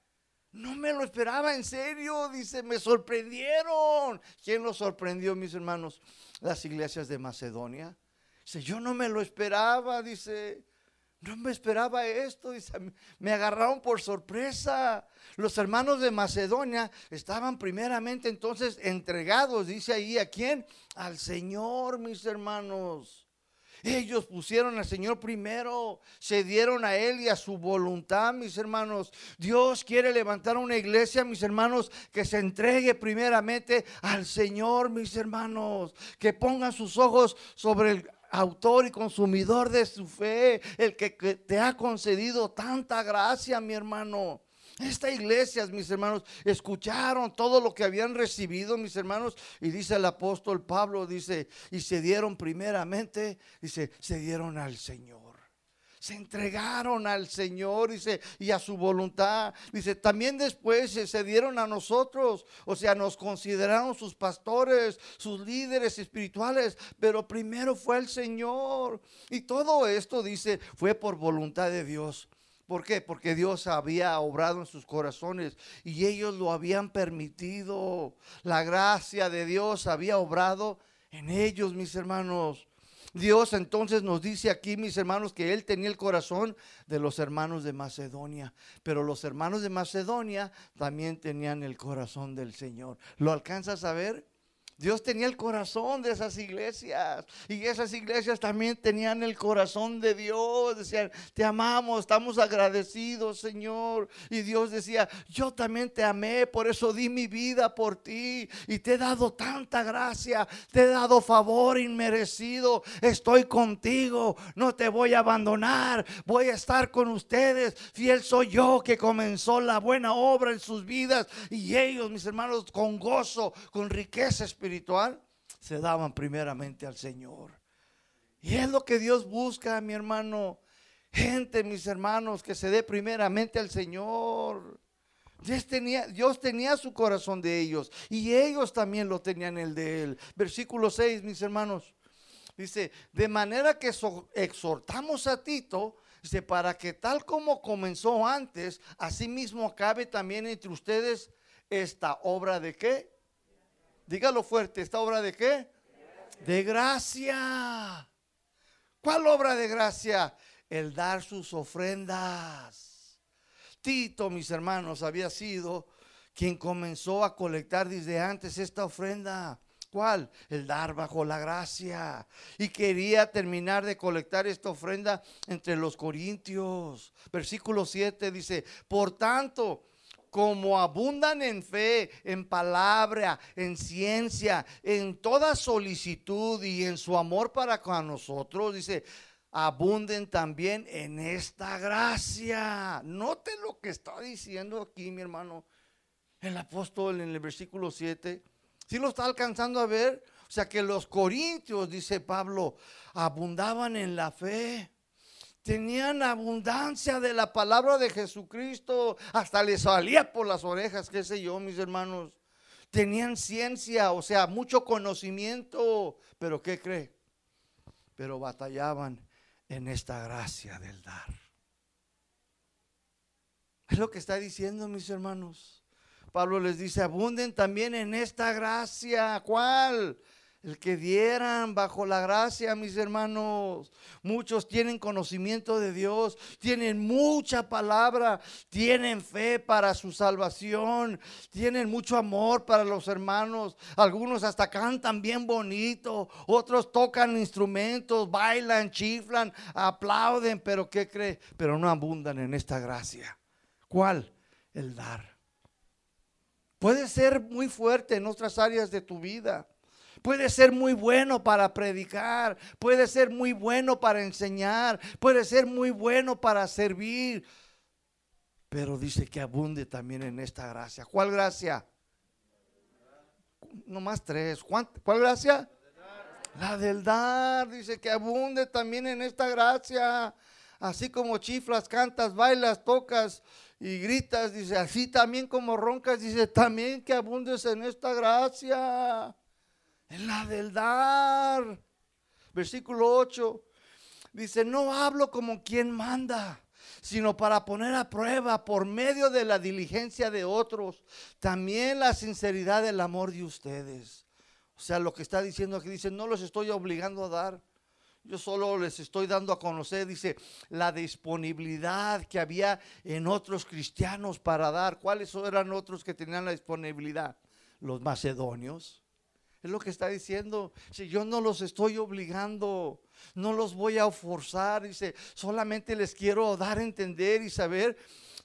No me lo esperaba, en serio. Dice, me sorprendieron. ¿Quién lo sorprendió, mis hermanos? Las iglesias de Macedonia. Dice, yo no me lo esperaba. Dice, no me esperaba esto, dice, me agarraron por sorpresa. Los hermanos de Macedonia estaban primeramente entonces entregados, dice ahí, ¿a quién? Al Señor, mis hermanos. Ellos pusieron al Señor primero, se dieron a Él y a su voluntad, mis hermanos. Dios quiere levantar una iglesia, mis hermanos, que se entregue primeramente al Señor, mis hermanos. Que pongan sus ojos sobre el autor y consumidor de su fe, el que, te ha concedido tanta gracia, mi hermano. Esta iglesia, mis hermanos, escucharon todo lo que habían recibido, mis hermanos, y dice el apóstol Pablo, dice, y se dieron primeramente, dice, se dieron al Señor se entregaron al Señor, dice, y a su voluntad. Dice, también después se dieron a nosotros, o sea, nos consideraron sus pastores, sus líderes espirituales, pero primero fue el Señor. Y todo esto, dice, fue por voluntad de Dios. ¿Por qué? Porque Dios había obrado en sus corazones y ellos lo habían permitido. La gracia de Dios había obrado en ellos, mis hermanos. Dios entonces nos dice aquí, mis hermanos, que Él tenía el corazón de los hermanos de Macedonia, pero los hermanos de Macedonia también tenían el corazón del Señor. ¿Lo alcanzas a ver? Dios tenía el corazón de esas iglesias y esas iglesias también tenían el corazón de Dios. Decían, te amamos, estamos agradecidos, Señor. Y Dios decía, yo también te amé, por eso di mi vida por ti y te he dado tanta gracia, te he dado favor inmerecido. Estoy contigo, no te voy a abandonar, voy a estar con ustedes. Fiel soy yo que comenzó la buena obra en sus vidas y ellos, mis hermanos, con gozo, con riqueza espiritual espiritual se daban primeramente al Señor. Y es lo que Dios busca, mi hermano. Gente, mis hermanos, que se dé primeramente al Señor. Dios tenía, Dios tenía su corazón de ellos y ellos también lo tenían el de él. Versículo 6, mis hermanos. Dice, de manera que exhortamos a Tito, dice, para que tal como comenzó antes, así mismo acabe también entre ustedes esta obra de qué? Dígalo fuerte, ¿esta obra de qué? De gracia. ¿Cuál obra de gracia? El dar sus ofrendas. Tito, mis hermanos, había sido quien comenzó a colectar desde antes esta ofrenda. ¿Cuál? El dar bajo la gracia. Y quería terminar de colectar esta ofrenda entre los corintios. Versículo 7 dice, por tanto, como abundan en fe, en palabra, en ciencia, en toda solicitud y en su amor para con nosotros, dice, abunden también en esta gracia. Note lo que está diciendo aquí, mi hermano, el apóstol en el versículo 7. Si lo está alcanzando a ver, o sea que los corintios, dice Pablo, abundaban en la fe tenían abundancia de la palabra de Jesucristo, hasta les salía por las orejas, qué sé yo, mis hermanos. Tenían ciencia, o sea, mucho conocimiento, pero ¿qué cree? Pero batallaban en esta gracia del dar. Es lo que está diciendo, mis hermanos. Pablo les dice, abunden también en esta gracia. ¿Cuál? El que dieran bajo la gracia, mis hermanos. Muchos tienen conocimiento de Dios, tienen mucha palabra, tienen fe para su salvación, tienen mucho amor para los hermanos. Algunos hasta cantan bien bonito, otros tocan instrumentos, bailan, chiflan, aplauden, pero ¿qué cree? Pero no abundan en esta gracia. ¿Cuál? El dar. Puede ser muy fuerte en otras áreas de tu vida Puede ser muy bueno para predicar, puede ser muy bueno para enseñar, puede ser muy bueno para servir. pero dice que abunde también en esta gracia. ¿Cuál gracia? No más tres. ¿Cuál gracia? La del dar. Dice que abunde también en esta gracia. Así como chiflas, cantas, bailas, tocas y gritas, dice, así también como roncas, dice, también que abundes en esta gracia. En la del dar. Versículo 8. Dice, no hablo como quien manda sino para poner a prueba por medio de la diligencia de otros, también la sinceridad del amor de ustedes. O sea, lo que está diciendo aquí dice, no los estoy obligando a dar. Yo solo les estoy dando a conocer, dice, la disponibilidad que había en otros cristianos para dar. ¿Cuáles eran otros que tenían la disponibilidad? Los macedonios, es lo que está diciendo. Si yo no los estoy obligando, no los voy a forzar, dice, solamente les quiero dar a entender y saber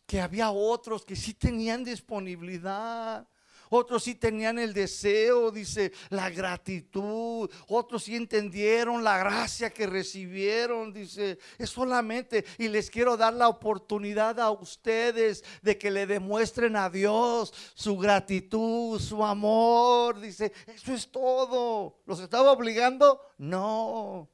que había otros que sí tenían disponibilidad. Otros sí tenían el deseo, dice, la gratitud. Otros sí entendieron la gracia que recibieron, dice, es solamente. Y les quiero dar la oportunidad a ustedes de que le demuestren a Dios su gratitud, su amor. Dice, eso es todo. ¿Los estaba obligando? No,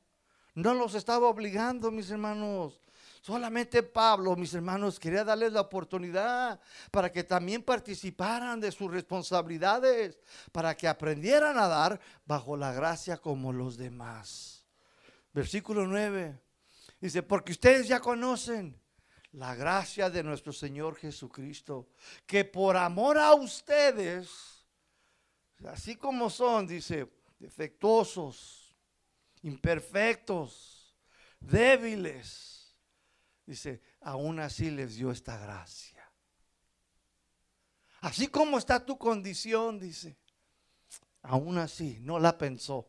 no los estaba obligando, mis hermanos. Solamente Pablo, mis hermanos, quería darles la oportunidad para que también participaran de sus responsabilidades, para que aprendieran a dar bajo la gracia como los demás. Versículo 9 dice, porque ustedes ya conocen la gracia de nuestro Señor Jesucristo, que por amor a ustedes, así como son, dice, defectuosos, imperfectos, débiles, Dice, aún así les dio esta gracia. Así como está tu condición, dice, aún así no la pensó,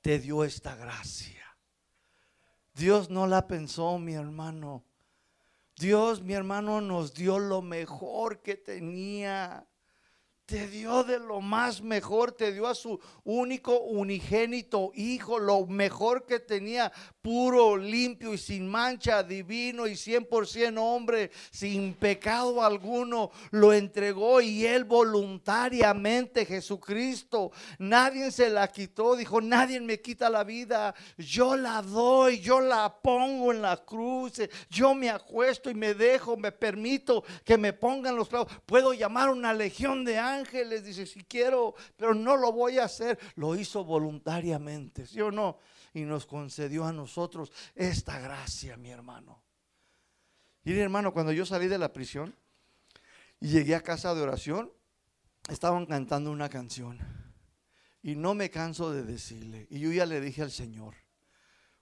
te dio esta gracia. Dios no la pensó, mi hermano. Dios, mi hermano, nos dio lo mejor que tenía te dio de lo más mejor, te dio a su único unigénito hijo, lo mejor que tenía, puro, limpio y sin mancha, divino y 100% hombre, sin pecado alguno, lo entregó y él voluntariamente, Jesucristo, nadie se la quitó, dijo, nadie me quita la vida, yo la doy, yo la pongo en la cruz, yo me acuesto y me dejo, me permito que me pongan los clavos, puedo llamar una legión de ángeles dice, si quiero, pero no lo voy a hacer. Lo hizo voluntariamente, ¿sí o no? Y nos concedió a nosotros esta gracia, mi hermano. Y hermano, cuando yo salí de la prisión y llegué a casa de oración, estaban cantando una canción. Y no me canso de decirle. Y yo ya le dije al Señor,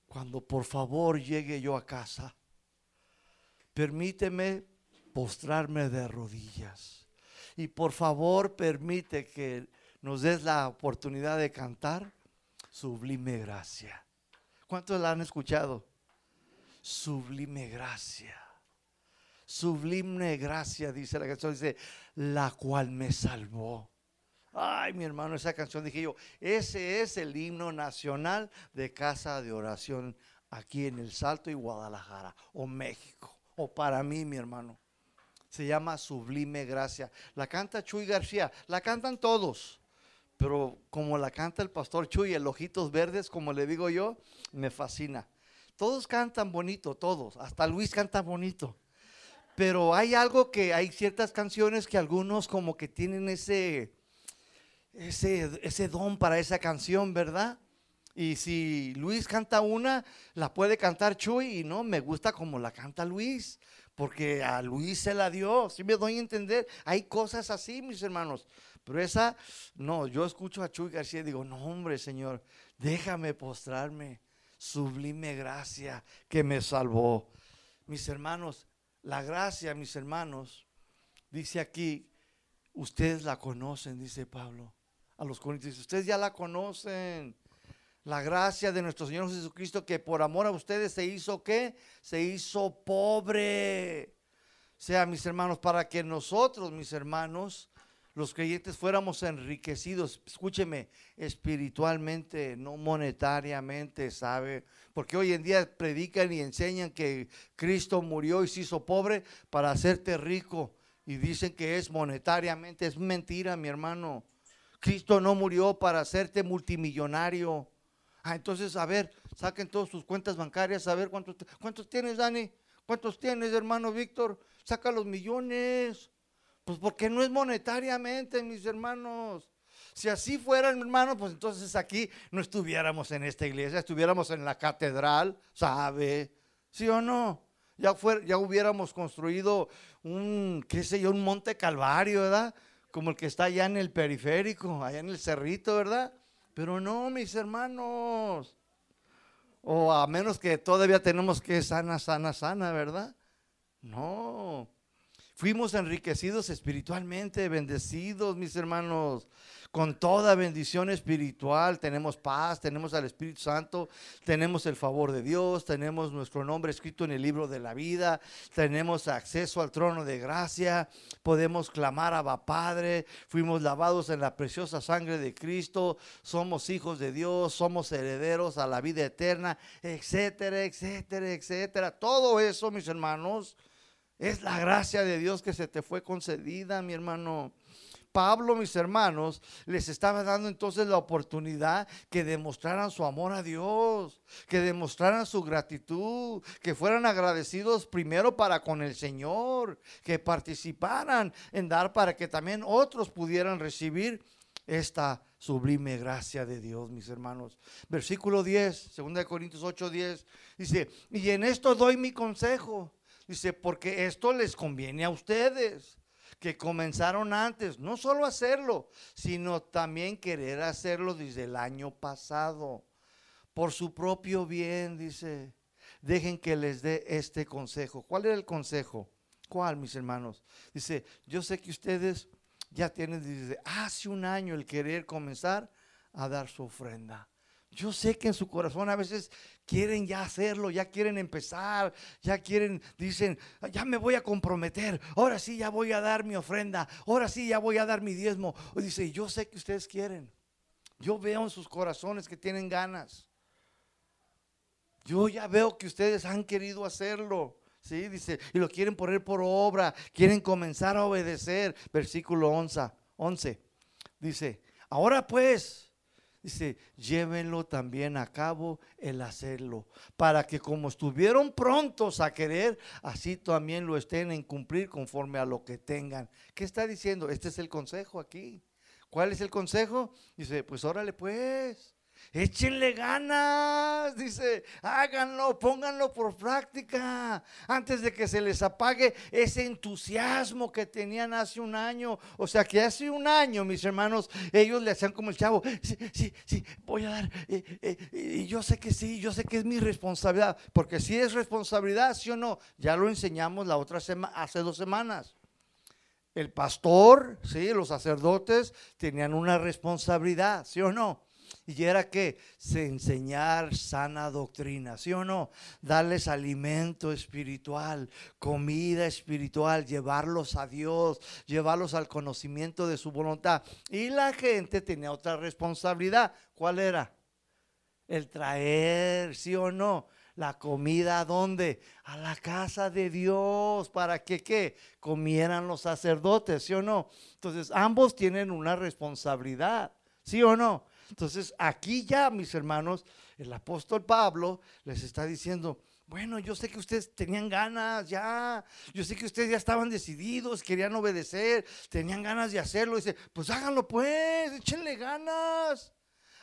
cuando por favor llegue yo a casa, permíteme postrarme de rodillas y por favor permite que nos des la oportunidad de cantar Sublime Gracia. ¿Cuántos la han escuchado? Sublime Gracia. Sublime Gracia, dice la canción, dice, la cual me salvó. Ay, mi hermano, esa canción dije yo, ese es el himno nacional de casa de oración aquí en El Salto y Guadalajara, o México, o para mí, mi hermano se llama Sublime Gracia. La canta Chuy García, la cantan todos, pero como la canta el pastor Chuy, el ojitos verdes, como le digo yo, me fascina. Todos cantan bonito, todos, hasta Luis canta bonito. Pero hay algo que hay ciertas canciones que algunos como que tienen ese, ese, ese don para esa canción, ¿verdad? Y si Luis canta una, la puede cantar Chuy y no, me gusta como la canta Luis porque a Luis se la dio, si me doy a entender, hay cosas así, mis hermanos, pero esa, no, yo escucho a Chuy García y digo, no hombre, Señor, déjame postrarme, sublime gracia que me salvó. Mis hermanos, la gracia, mis hermanos, dice aquí, ustedes la conocen, dice Pablo a los corintios, ustedes ya la conocen la gracia de nuestro Señor Jesucristo que por amor a ustedes se hizo qué? Se hizo pobre. sea, mis hermanos, para que nosotros, mis hermanos, los creyentes fuéramos enriquecidos, escúcheme, espiritualmente, no monetariamente, ¿sabe? Porque hoy en día predican y enseñan que Cristo murió y se hizo pobre para hacerte rico. Y dicen que es monetariamente, es mentira, mi hermano. Cristo no murió para hacerte multimillonario. Ah, entonces, a ver, saquen todas sus cuentas bancarias, a ver cuántos, cuántos tienes, Dani. ¿Cuántos tienes, hermano Víctor? Saca los millones. Pues porque no es monetariamente, mis hermanos. Si así fuera, hermano, pues entonces aquí no estuviéramos en esta iglesia, estuviéramos en la catedral, ¿sabe? ¿Sí o no? Ya, ya hubiéramos construido un, qué sé yo, un monte calvario, ¿verdad? Como el que está allá en el periférico, allá en el cerrito, ¿verdad? Pero no, mis hermanos. O a menos que todavía tenemos que sana, sana, sana, ¿verdad? No. Fuimos enriquecidos espiritualmente, bendecidos, mis hermanos, con toda bendición espiritual. Tenemos paz, tenemos al Espíritu Santo, tenemos el favor de Dios, tenemos nuestro nombre escrito en el libro de la vida, tenemos acceso al trono de gracia, podemos clamar a Padre, fuimos lavados en la preciosa sangre de Cristo, somos hijos de Dios, somos herederos a la vida eterna, etcétera, etcétera, etcétera. Todo eso, mis hermanos es la gracia de Dios que se te fue concedida, mi hermano. Pablo, mis hermanos, les estaba dando entonces la oportunidad que demostraran su amor a Dios, que demostraran su gratitud, que fueran agradecidos primero para con el Señor, que participaran en dar para que también otros pudieran recibir esta sublime gracia de Dios, mis hermanos. Versículo 10, 2 Corintios 8, 10, dice, y en esto doy mi consejo Dice, porque esto les conviene a ustedes, que comenzaron antes, no solo hacerlo, sino también querer hacerlo desde el año pasado, por su propio bien, dice. Dejen que les dé este consejo. ¿Cuál era el consejo? ¿Cuál, mis hermanos? Dice, yo sé que ustedes ya tienen desde hace un año el querer comenzar a dar su ofrenda. Yo sé que en su corazón a veces quieren ya hacerlo, ya quieren empezar, ya quieren, dicen, ya me voy a comprometer, ahora sí ya voy a dar mi ofrenda, ahora sí ya voy a dar mi diezmo. O dice, yo sé que ustedes quieren. Yo veo en sus corazones que tienen ganas. Yo ya veo que ustedes han querido hacerlo. Sí, dice, y lo quieren poner por obra, quieren comenzar a obedecer. Versículo 11, 11 dice, ahora pues, Dice, llévenlo también a cabo el hacerlo, para que como estuvieron prontos a querer, así también lo estén en cumplir conforme a lo que tengan. ¿Qué está diciendo? Este es el consejo aquí. ¿Cuál es el consejo? Dice, pues órale pues. Échenle ganas, dice, háganlo, pónganlo por práctica, antes de que se les apague ese entusiasmo que tenían hace un año. O sea que hace un año, mis hermanos, ellos le hacían como el chavo, sí, sí, sí, voy a dar, eh, eh, y yo sé que sí, yo sé que es mi responsabilidad, porque si es responsabilidad, sí o no, ya lo enseñamos la otra semana, hace dos semanas. El pastor, sí, los sacerdotes tenían una responsabilidad, sí o no y era se enseñar sana doctrina, ¿sí o no? Darles alimento espiritual, comida espiritual, llevarlos a Dios, llevarlos al conocimiento de su voluntad. Y la gente tenía otra responsabilidad. ¿Cuál era? El traer, ¿sí o no? La comida a dónde? A la casa de Dios, para que ¿qué? comieran los sacerdotes, ¿sí o no? Entonces, ambos tienen una responsabilidad, ¿sí o no? Entonces, aquí ya, mis hermanos, el apóstol Pablo les está diciendo, bueno, yo sé que ustedes tenían ganas ya, yo sé que ustedes ya estaban decididos, querían obedecer, tenían ganas de hacerlo. Dice, pues háganlo pues, échenle ganas.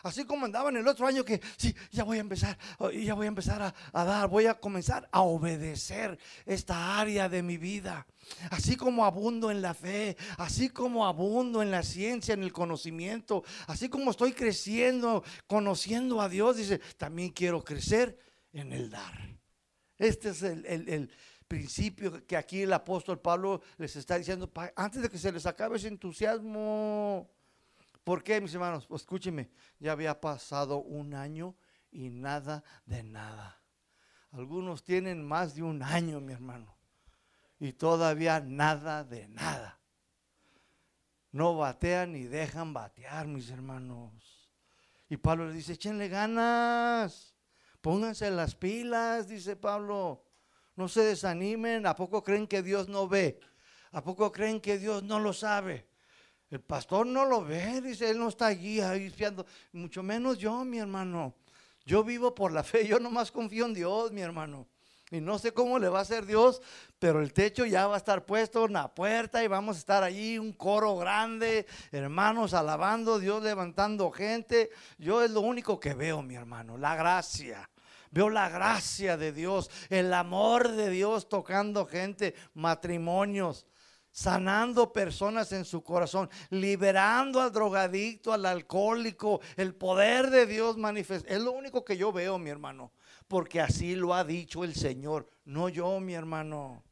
Así como andaban el otro año que, sí, ya voy a empezar, oh, ya voy a empezar a, a dar, voy a comenzar a obedecer esta área de mi vida. Así como abundo en la fe, así como abundo en la ciencia, en el conocimiento, así como estoy creciendo, conociendo a Dios, dice, también quiero crecer en el dar. Este es el, principio que aquí el apóstol Pablo les está diciendo, antes de que se les acabe ese entusiasmo. ¿Por qué, mis hermanos? Pues escúcheme, ya había pasado un año y nada de nada. Algunos tienen más de un año, mi hermano y todavía nada de nada. no batean ni dejan batear, mis hermanos. Y Pablo le dice, échenle ganas, pónganse las pilas, dice Pablo. No se desanimen, ¿a poco creen que Dios no ve? ¿A poco creen que Dios no lo sabe? El pastor no lo ve, dice, él no está allí ahí espiando, mucho menos yo, mi hermano. Yo vivo por la fe, yo nomás confío en Dios, mi hermano. Y no sé cómo le va a hacer Dios, pero el techo ya va a estar puesto en la puerta y vamos a estar allí, un coro grande, hermanos alabando, Dios levantando gente. Yo es lo único que veo, mi hermano, la gracia. Veo la gracia de Dios, el amor de Dios tocando gente, matrimonios, sanando personas en su corazón, liberando al drogadicto, al alcohólico, el poder de Dios manifesta. Es lo único que yo veo, mi hermano porque así lo ha dicho el Señor, no yo, mi hermano.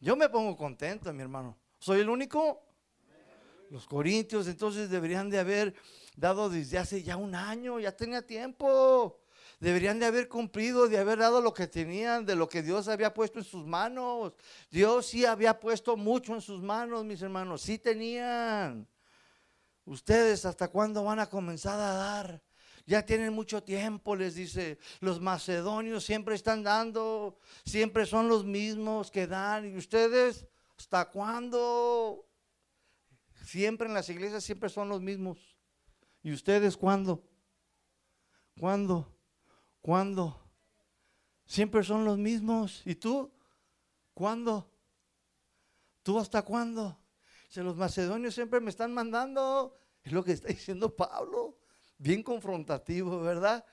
Yo me pongo contento, mi hermano. ¿Soy el único? Los corintios entonces deberían de haber dado desde hace ya un año, ya tenía tiempo. Deberían de haber cumplido, de haber dado lo que tenían, de lo que Dios había puesto en sus manos. Dios sí había puesto mucho en sus manos, mis hermanos. Sí tenían. Ustedes, ¿hasta cuándo van a comenzar a dar? ya tienen mucho tiempo, les dice, los macedonios siempre están dando, siempre son los mismos que dan, y ustedes, ¿hasta cuándo? Siempre en las iglesias siempre son los mismos. ¿Y ustedes cuándo? ¿Cuándo? ¿Cuándo? Siempre son los mismos. ¿Y tú? ¿Cuándo? ¿Tú hasta cuándo? Si los macedonios siempre me están mandando. Es lo que está diciendo Pablo bien confrontativo, ¿verdad?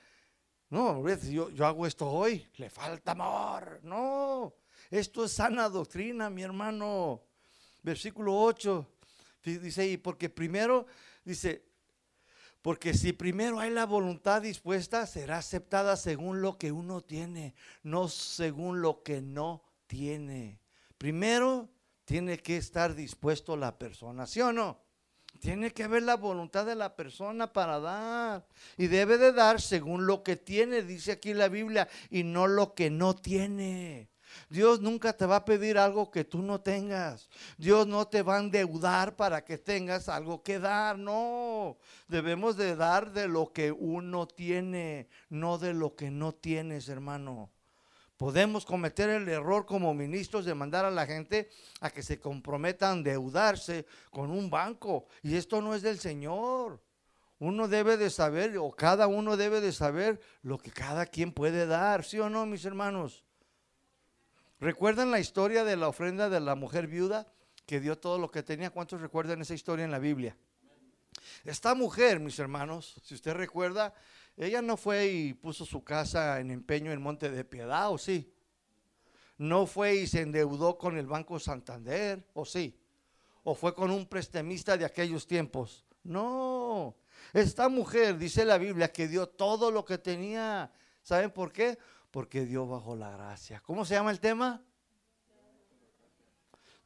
No, yo, yo hago esto hoy, le falta amor. No, esto es sana doctrina, mi hermano. Versículo 8 dice, y porque primero, dice, porque si primero hay la voluntad dispuesta, será aceptada según lo que uno tiene, no según lo que no tiene. Primero tiene que estar dispuesto la persona, ¿sí o no? Tiene que haber la voluntad de la persona para dar. Y debe de dar según lo que tiene, dice aquí la Biblia, y no lo que no tiene. Dios nunca te va a pedir algo que tú no tengas. Dios no te va a endeudar para que tengas algo que dar. No, debemos de dar de lo que uno tiene, no de lo que no tienes, hermano. Podemos cometer el error como ministros de mandar a la gente a que se comprometan a endeudarse con un banco. Y esto no es del Señor. Uno debe de saber, o cada uno debe de saber lo que cada quien puede dar, ¿sí o no, mis hermanos? ¿Recuerdan la historia de la ofrenda de la mujer viuda que dio todo lo que tenía? ¿Cuántos recuerdan esa historia en la Biblia? Esta mujer, mis hermanos, si usted recuerda, ella no fue y puso su casa en empeño en Monte de Piedad, ¿o sí? No fue y se endeudó con el Banco Santander, ¿o sí? ¿O fue con un prestamista de aquellos tiempos? No. Esta mujer, dice la Biblia, que dio todo lo que tenía. ¿Saben por qué? Porque dio bajo la gracia. ¿Cómo se llama el tema?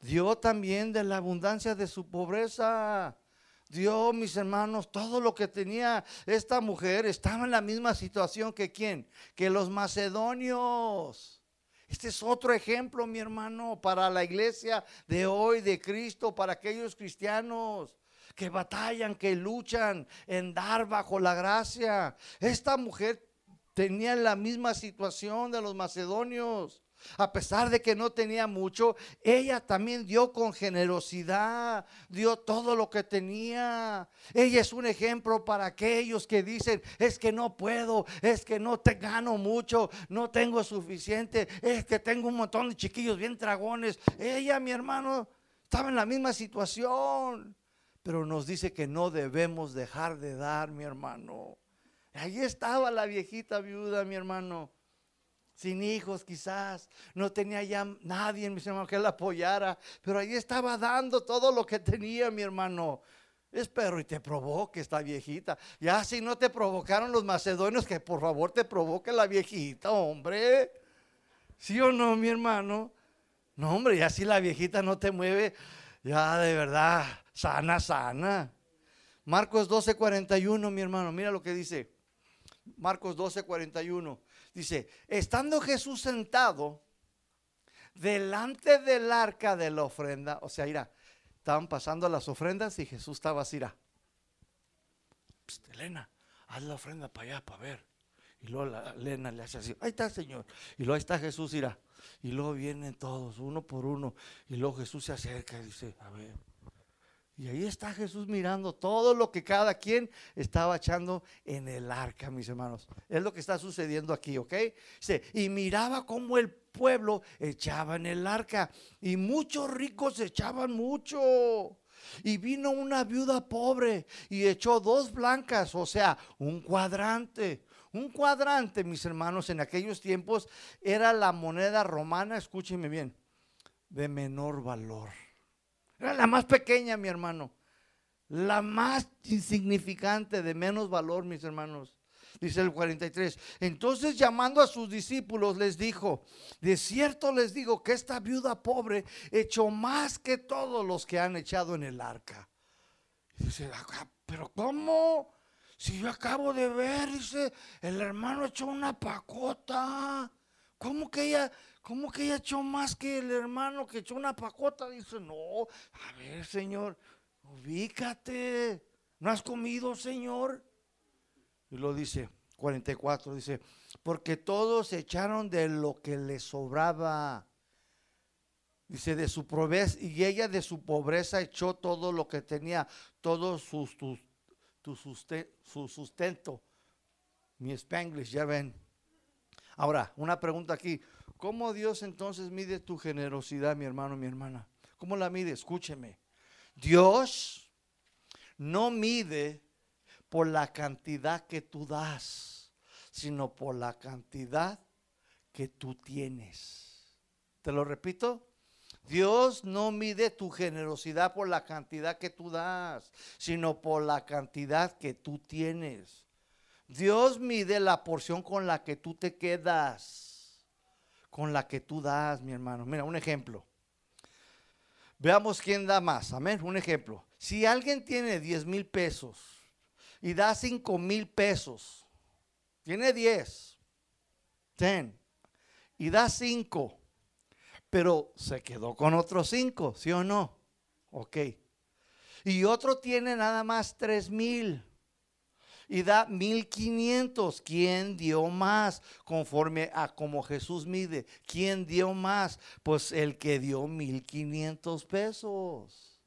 Dio también de la abundancia de su pobreza. Dios, mis hermanos, todo lo que tenía esta mujer estaba en la misma situación que quién, que los macedonios. Este es otro ejemplo, mi hermano, para la iglesia de hoy, de Cristo, para aquellos cristianos que batallan, que luchan en dar bajo la gracia. Esta mujer tenía la misma situación de los macedonios. A pesar de que no tenía mucho, ella también dio con generosidad, dio todo lo que tenía. Ella es un ejemplo para aquellos que dicen, es que no puedo, es que no te gano mucho, no tengo suficiente, es que tengo un montón de chiquillos bien dragones. Ella, mi hermano, estaba en la misma situación, pero nos dice que no debemos dejar de dar, mi hermano. Ahí estaba la viejita viuda, mi hermano sin hijos quizás, no tenía ya nadie, mi hermano, que la apoyara, pero ahí estaba dando todo lo que tenía, mi hermano. Espero y te provoque esta viejita. Ya si no te provocaron los macedonios, que por favor te provoque la viejita, hombre. ¿Sí o no, mi hermano? No, hombre, ya si la viejita no te mueve, ya de verdad, sana, sana. Marcos 12, 41, mi hermano, mira lo que dice. Marcos 12, 41. Dice, estando Jesús sentado delante del arca de la ofrenda, o sea, mira, estaban pasando las ofrendas y Jesús estaba así. era, Elena, haz la ofrenda para allá, para ver. Y luego la Elena le hace así, ahí está Señor. Y luego ahí está Jesús, irá. Y luego vienen todos, uno por uno. Y luego Jesús se acerca y dice, a ver. Y ahí está Jesús mirando todo lo que cada quien estaba echando en el arca, mis hermanos. Es lo que está sucediendo aquí, ¿ok? Dice, y miraba cómo el pueblo echaba en el arca. Y muchos ricos echaban mucho. Y vino una viuda pobre y echó dos blancas, o sea, un cuadrante. Un cuadrante, mis hermanos, en aquellos tiempos era la moneda romana, escúchenme bien, de menor valor. Era la más pequeña, mi hermano. La más insignificante, de menos valor, mis hermanos. Dice el 43. Entonces llamando a sus discípulos les dijo, de cierto les digo que esta viuda pobre echó más que todos los que han echado en el arca. dice, pero ¿cómo? Si yo acabo de ver, dice, el hermano echó una pacota. ¿Cómo que ella, cómo que ella echó más que el hermano que echó una pacota? Dice, no, a ver, Señor, ubícate. ¿No has comido, Señor? Y lo dice, 44, dice, porque todos echaron de lo que les sobraba. Dice, de su pobreza, y ella de su pobreza echó todo lo que tenía, todo sus, su sustento. Mi spanglish, ya ven. Ahora, una pregunta aquí. ¿Cómo Dios entonces mide tu generosidad, mi hermano, mi hermana? ¿Cómo la mide? Escúcheme. Dios no mide por la cantidad que tú das, sino por la cantidad que tú tienes. Te lo repito. Dios no mide tu generosidad por la cantidad que tú das, sino por la cantidad que tú tienes. Dios mide la porción con la que tú te quedas, con la que tú das, mi hermano. Mira, un ejemplo. Veamos quién da más. Amén. Un ejemplo. Si alguien tiene 10 mil pesos y da 5 mil pesos, tiene 10, 10, y da 5 pero se quedó con otros cinco, ¿sí o no? Ok. Y otro tiene nada más tres mil y da mil quinientos. ¿Quién dio más? Conforme a como Jesús mide. ¿Quién dio más? Pues el que dio mil quinientos pesos.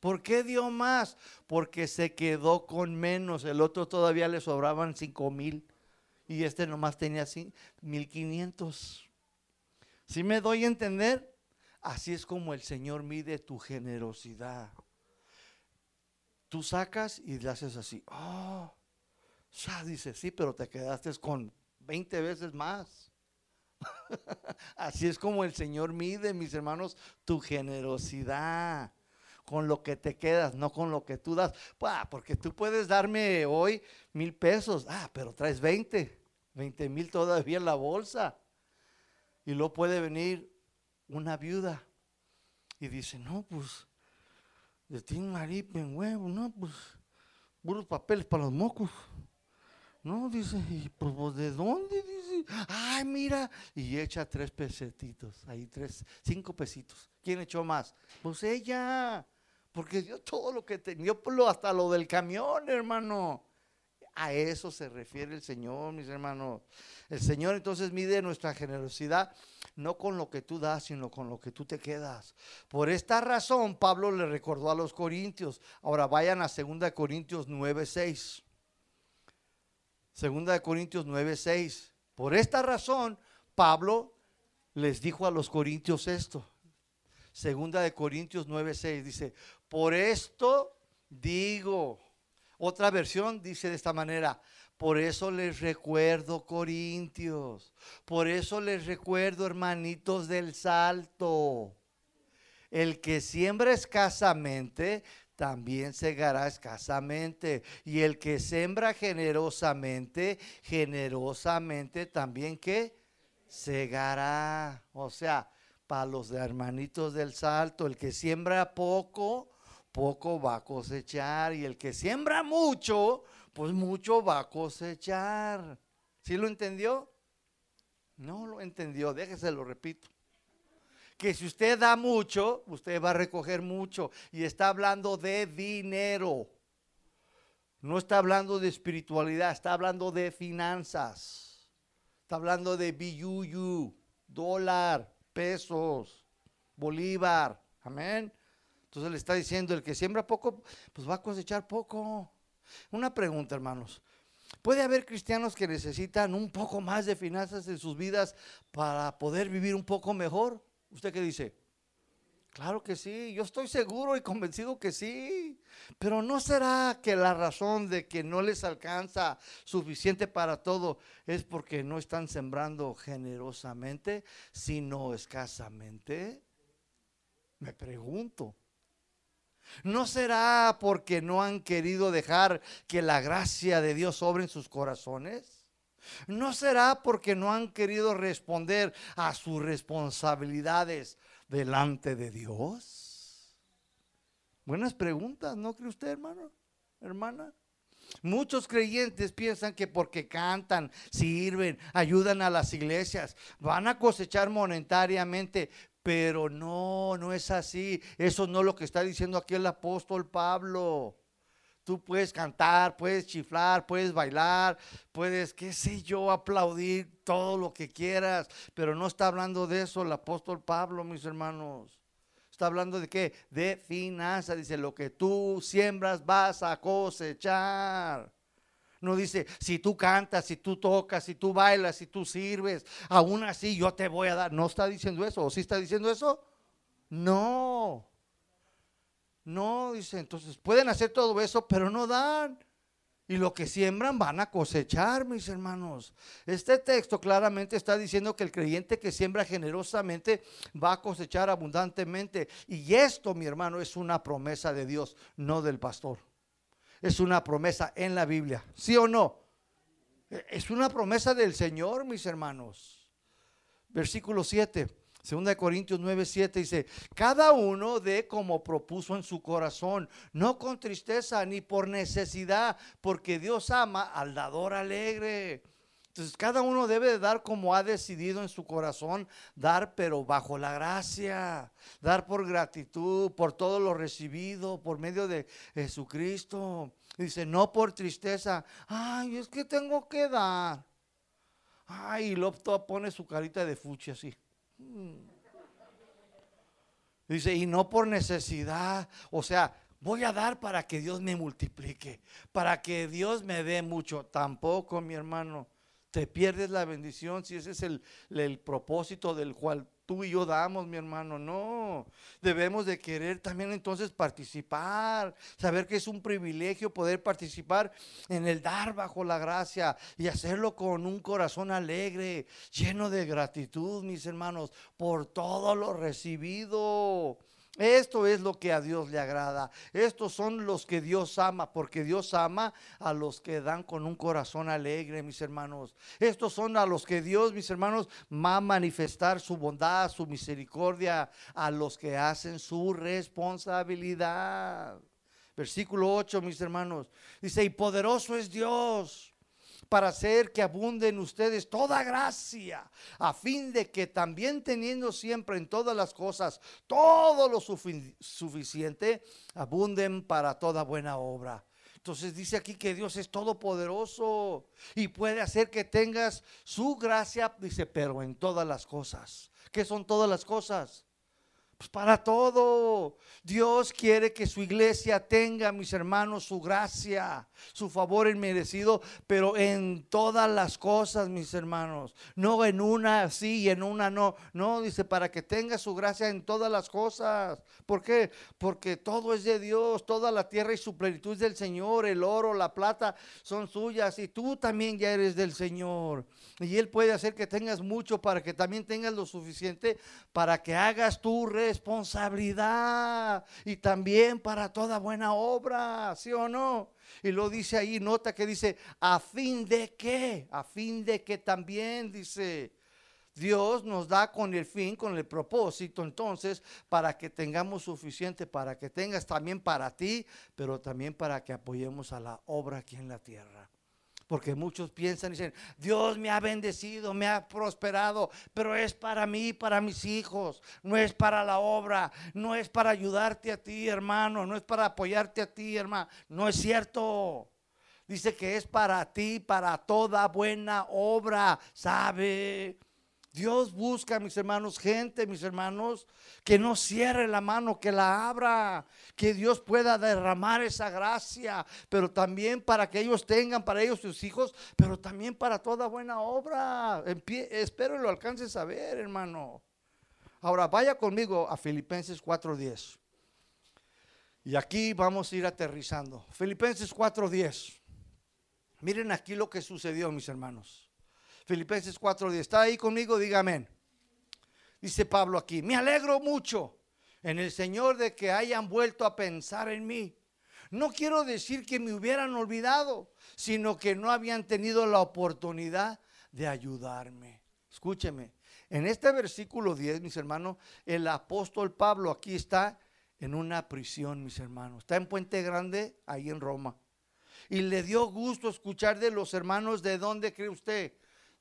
¿Por qué dio más? Porque se quedó con menos. El otro todavía le sobraban cinco mil y este nomás tenía mil quinientos. Si me doy a entender, así es como el Señor mide tu generosidad. Tú sacas y le haces así. Oh, ya dice, sí, pero te quedaste con 20 veces más. así es como el Señor mide, mis hermanos, tu generosidad con lo que te quedas, no con lo que tú das. porque tú puedes darme hoy mil pesos, ah, pero traes 20, 20 mil todavía en la bolsa. Y luego puede venir una viuda y dice, no, pues, de ti maripe en huevo, no, pues, puros papeles para los mocos. No, dice, y pues, ¿de dónde? Dice, ay, mira, y echa tres pesetitos, ahí tres, cinco pesitos. ¿Quién echó más? Pues ella, porque dio todo lo que tenía, hasta lo del camión, hermano. A eso se refiere el Señor, mis hermanos. El Señor entonces mide nuestra generosidad no con lo que tú das, sino con lo que tú te quedas. Por esta razón, Pablo le recordó a los corintios. Ahora vayan a 2 Corintios 9:6. 2 Corintios 9:6. Por esta razón, Pablo les dijo a los corintios esto. Segunda de Corintios 9:6 dice, "Por esto digo, otra versión dice de esta manera, por eso les recuerdo, Corintios, por eso les recuerdo, hermanitos del salto. El que siembra escasamente, también segará escasamente. Y el que siembra generosamente, generosamente también que segará. O sea, para los hermanitos del salto, el que siembra poco, poco va a cosechar y el que siembra mucho, pues mucho va a cosechar. ¿Sí lo entendió? No lo entendió, déjese lo repito. Que si usted da mucho, usted va a recoger mucho. Y está hablando de dinero. No está hablando de espiritualidad, está hablando de finanzas. Está hablando de biyuyu, dólar, pesos, bolívar. Amén. Entonces le está diciendo, el que siembra poco, pues va a cosechar poco. Una pregunta, hermanos. ¿Puede haber cristianos que necesitan un poco más de finanzas en sus vidas para poder vivir un poco mejor? ¿Usted qué dice? Claro que sí, yo estoy seguro y convencido que sí. Pero ¿no será que la razón de que no les alcanza suficiente para todo es porque no están sembrando generosamente, sino escasamente? Me pregunto. ¿No será porque no han querido dejar que la gracia de Dios sobre en sus corazones? ¿No será porque no han querido responder a sus responsabilidades delante de Dios? Buenas preguntas, ¿no cree usted, hermano? Hermana. Muchos creyentes piensan que porque cantan, sirven, ayudan a las iglesias, van a cosechar monetariamente, pero no, no es así. Eso no es lo que está diciendo aquí el apóstol Pablo. Tú puedes cantar, puedes chiflar, puedes bailar, puedes, qué sé yo, aplaudir todo lo que quieras, pero no está hablando de eso el apóstol Pablo, mis hermanos. Está hablando de qué? De finanzas. Dice, lo que tú siembras vas a cosechar. No dice, si tú cantas, si tú tocas, si tú bailas, si tú sirves, aún así yo te voy a dar. No está diciendo eso. ¿O sí está diciendo eso? No. No, dice, entonces pueden hacer todo eso, pero no dan. Y lo que siembran van a cosechar, mis hermanos. Este texto claramente está diciendo que el creyente que siembra generosamente va a cosechar abundantemente. Y esto, mi hermano, es una promesa de Dios, no del pastor es una promesa en la Biblia. ¿Sí o no? Es una promesa del Señor, mis hermanos. Versículo 7. Segunda de Corintios 9, 7 dice, cada uno de como propuso en su corazón, no con tristeza ni por necesidad, porque Dios ama al dador alegre. Entonces cada uno debe de dar como ha decidido en su corazón, dar pero bajo la gracia, dar por gratitud, por todo lo recibido, por medio de Jesucristo. Dice, no por tristeza, ay, es que tengo que dar. Ay, y pone su carita de fuchi así. Mm. Dice, y no por necesidad, o sea, voy a dar para que Dios me multiplique, para que Dios me dé mucho. Tampoco, mi hermano, te pierdes la bendición si ese es el, el propósito del cual tú y yo damos, mi hermano. No, debemos de querer también entonces participar, saber que es un privilegio poder participar en el dar bajo la gracia y hacerlo con un corazón alegre, lleno de gratitud, mis hermanos, por todo lo recibido. Esto es lo que a Dios le agrada. Estos son los que Dios ama, porque Dios ama a los que dan con un corazón alegre, mis hermanos. Estos son a los que Dios, mis hermanos, va a manifestar su bondad, su misericordia, a los que hacen su responsabilidad. Versículo 8, mis hermanos. Dice, y poderoso es Dios para hacer que abunden ustedes toda gracia, a fin de que también teniendo siempre en todas las cosas todo lo suficiente, abunden para toda buena obra. Entonces dice aquí que Dios es todopoderoso y puede hacer que tengas su gracia, dice, pero en todas las cosas. ¿Qué son todas las cosas? Pues para todo. Dios quiere que su iglesia tenga, mis hermanos, su gracia, su favor inmerecido, pero en todas las cosas, mis hermanos. No en una sí y en una no. No, dice, para que tenga su gracia en todas las cosas. ¿Por qué? Porque todo es de Dios, toda la tierra y su plenitud es del Señor. El oro, la plata son suyas y tú también ya eres del Señor. Y Él puede hacer que tengas mucho para que también tengas lo suficiente para que hagas tu responsabilidad y también para toda buena obra, ¿sí o no? Y lo dice ahí, nota que dice, a fin de qué, a fin de que también dice, Dios nos da con el fin, con el propósito, entonces, para que tengamos suficiente, para que tengas también para ti, pero también para que apoyemos a la obra aquí en la tierra. Porque muchos piensan y dicen, Dios me ha bendecido, me ha prosperado, pero es para mí, para mis hijos, no es para la obra, no es para ayudarte a ti, hermano, no es para apoyarte a ti, hermano. No es cierto. Dice que es para ti, para toda buena obra, ¿sabe? Dios busca, mis hermanos, gente, mis hermanos, que no cierre la mano, que la abra, que Dios pueda derramar esa gracia, pero también para que ellos tengan, para ellos sus hijos, pero también para toda buena obra. espero lo alcances a ver, hermano. Ahora, vaya conmigo a Filipenses 4.10. Y aquí vamos a ir aterrizando. Filipenses 4.10. Miren aquí lo que sucedió, mis hermanos. Filipenses 4:10. ¿Está ahí conmigo? Dígame. Dice Pablo aquí, me alegro mucho en el Señor de que hayan vuelto a pensar en mí. No quiero decir que me hubieran olvidado, sino que no habían tenido la oportunidad de ayudarme. Escúcheme, en este versículo 10, mis hermanos, el apóstol Pablo aquí está en una prisión, mis hermanos. Está en Puente Grande, ahí en Roma. Y le dio gusto escuchar de los hermanos de dónde cree usted,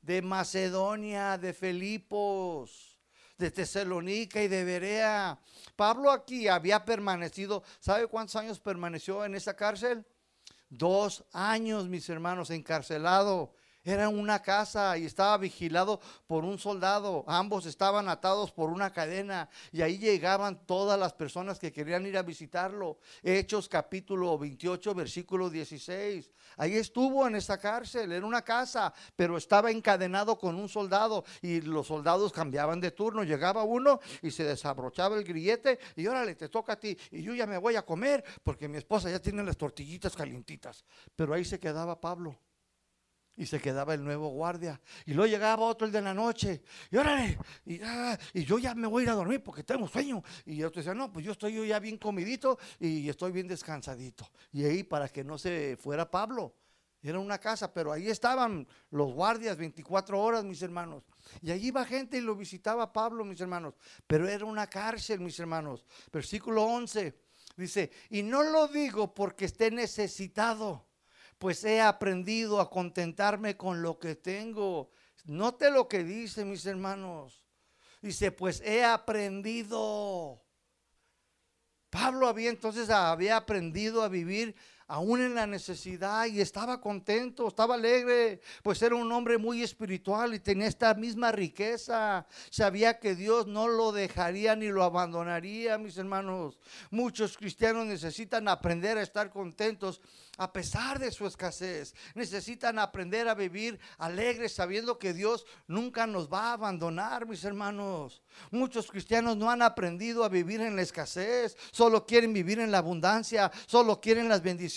de Macedonia, de Filipos, de Tesalónica y de Berea. Pablo aquí había permanecido, ¿sabe cuántos años permaneció en esa cárcel? Dos años, mis hermanos, encarcelado. Era una casa y estaba vigilado por un soldado. Ambos estaban atados por una cadena y ahí llegaban todas las personas que querían ir a visitarlo. Hechos capítulo 28, versículo 16. Ahí estuvo en esa cárcel, en una casa, pero estaba encadenado con un soldado y los soldados cambiaban de turno. Llegaba uno y se desabrochaba el grillete y órale, te toca a ti. Y yo ya me voy a comer porque mi esposa ya tiene las tortillitas calientitas. Pero ahí se quedaba Pablo. Y se quedaba el nuevo guardia. Y luego llegaba otro el de la noche. Y órale. Y, ah, y yo ya me voy a ir a dormir porque tengo sueño. Y otro decía, no, pues yo estoy ya bien comidito y estoy bien descansadito. Y ahí para que no se fuera Pablo. Era una casa, pero ahí estaban los guardias 24 horas, mis hermanos. Y allí iba gente y lo visitaba Pablo, mis hermanos. Pero era una cárcel, mis hermanos. Versículo 11 dice, y no lo digo porque esté necesitado pues he aprendido a contentarme con lo que tengo. Note lo que dice, mis hermanos. Dice, pues he aprendido. Pablo había entonces había aprendido a vivir aún en la necesidad y estaba contento, estaba alegre, pues era un hombre muy espiritual y tenía esta misma riqueza. Sabía que Dios no lo dejaría ni lo abandonaría, mis hermanos. Muchos cristianos necesitan aprender a estar contentos a pesar de su escasez. Necesitan aprender a vivir alegres sabiendo que Dios nunca nos va a abandonar, mis hermanos. Muchos cristianos no han aprendido a vivir en la escasez, solo quieren vivir en la abundancia, solo quieren las bendiciones.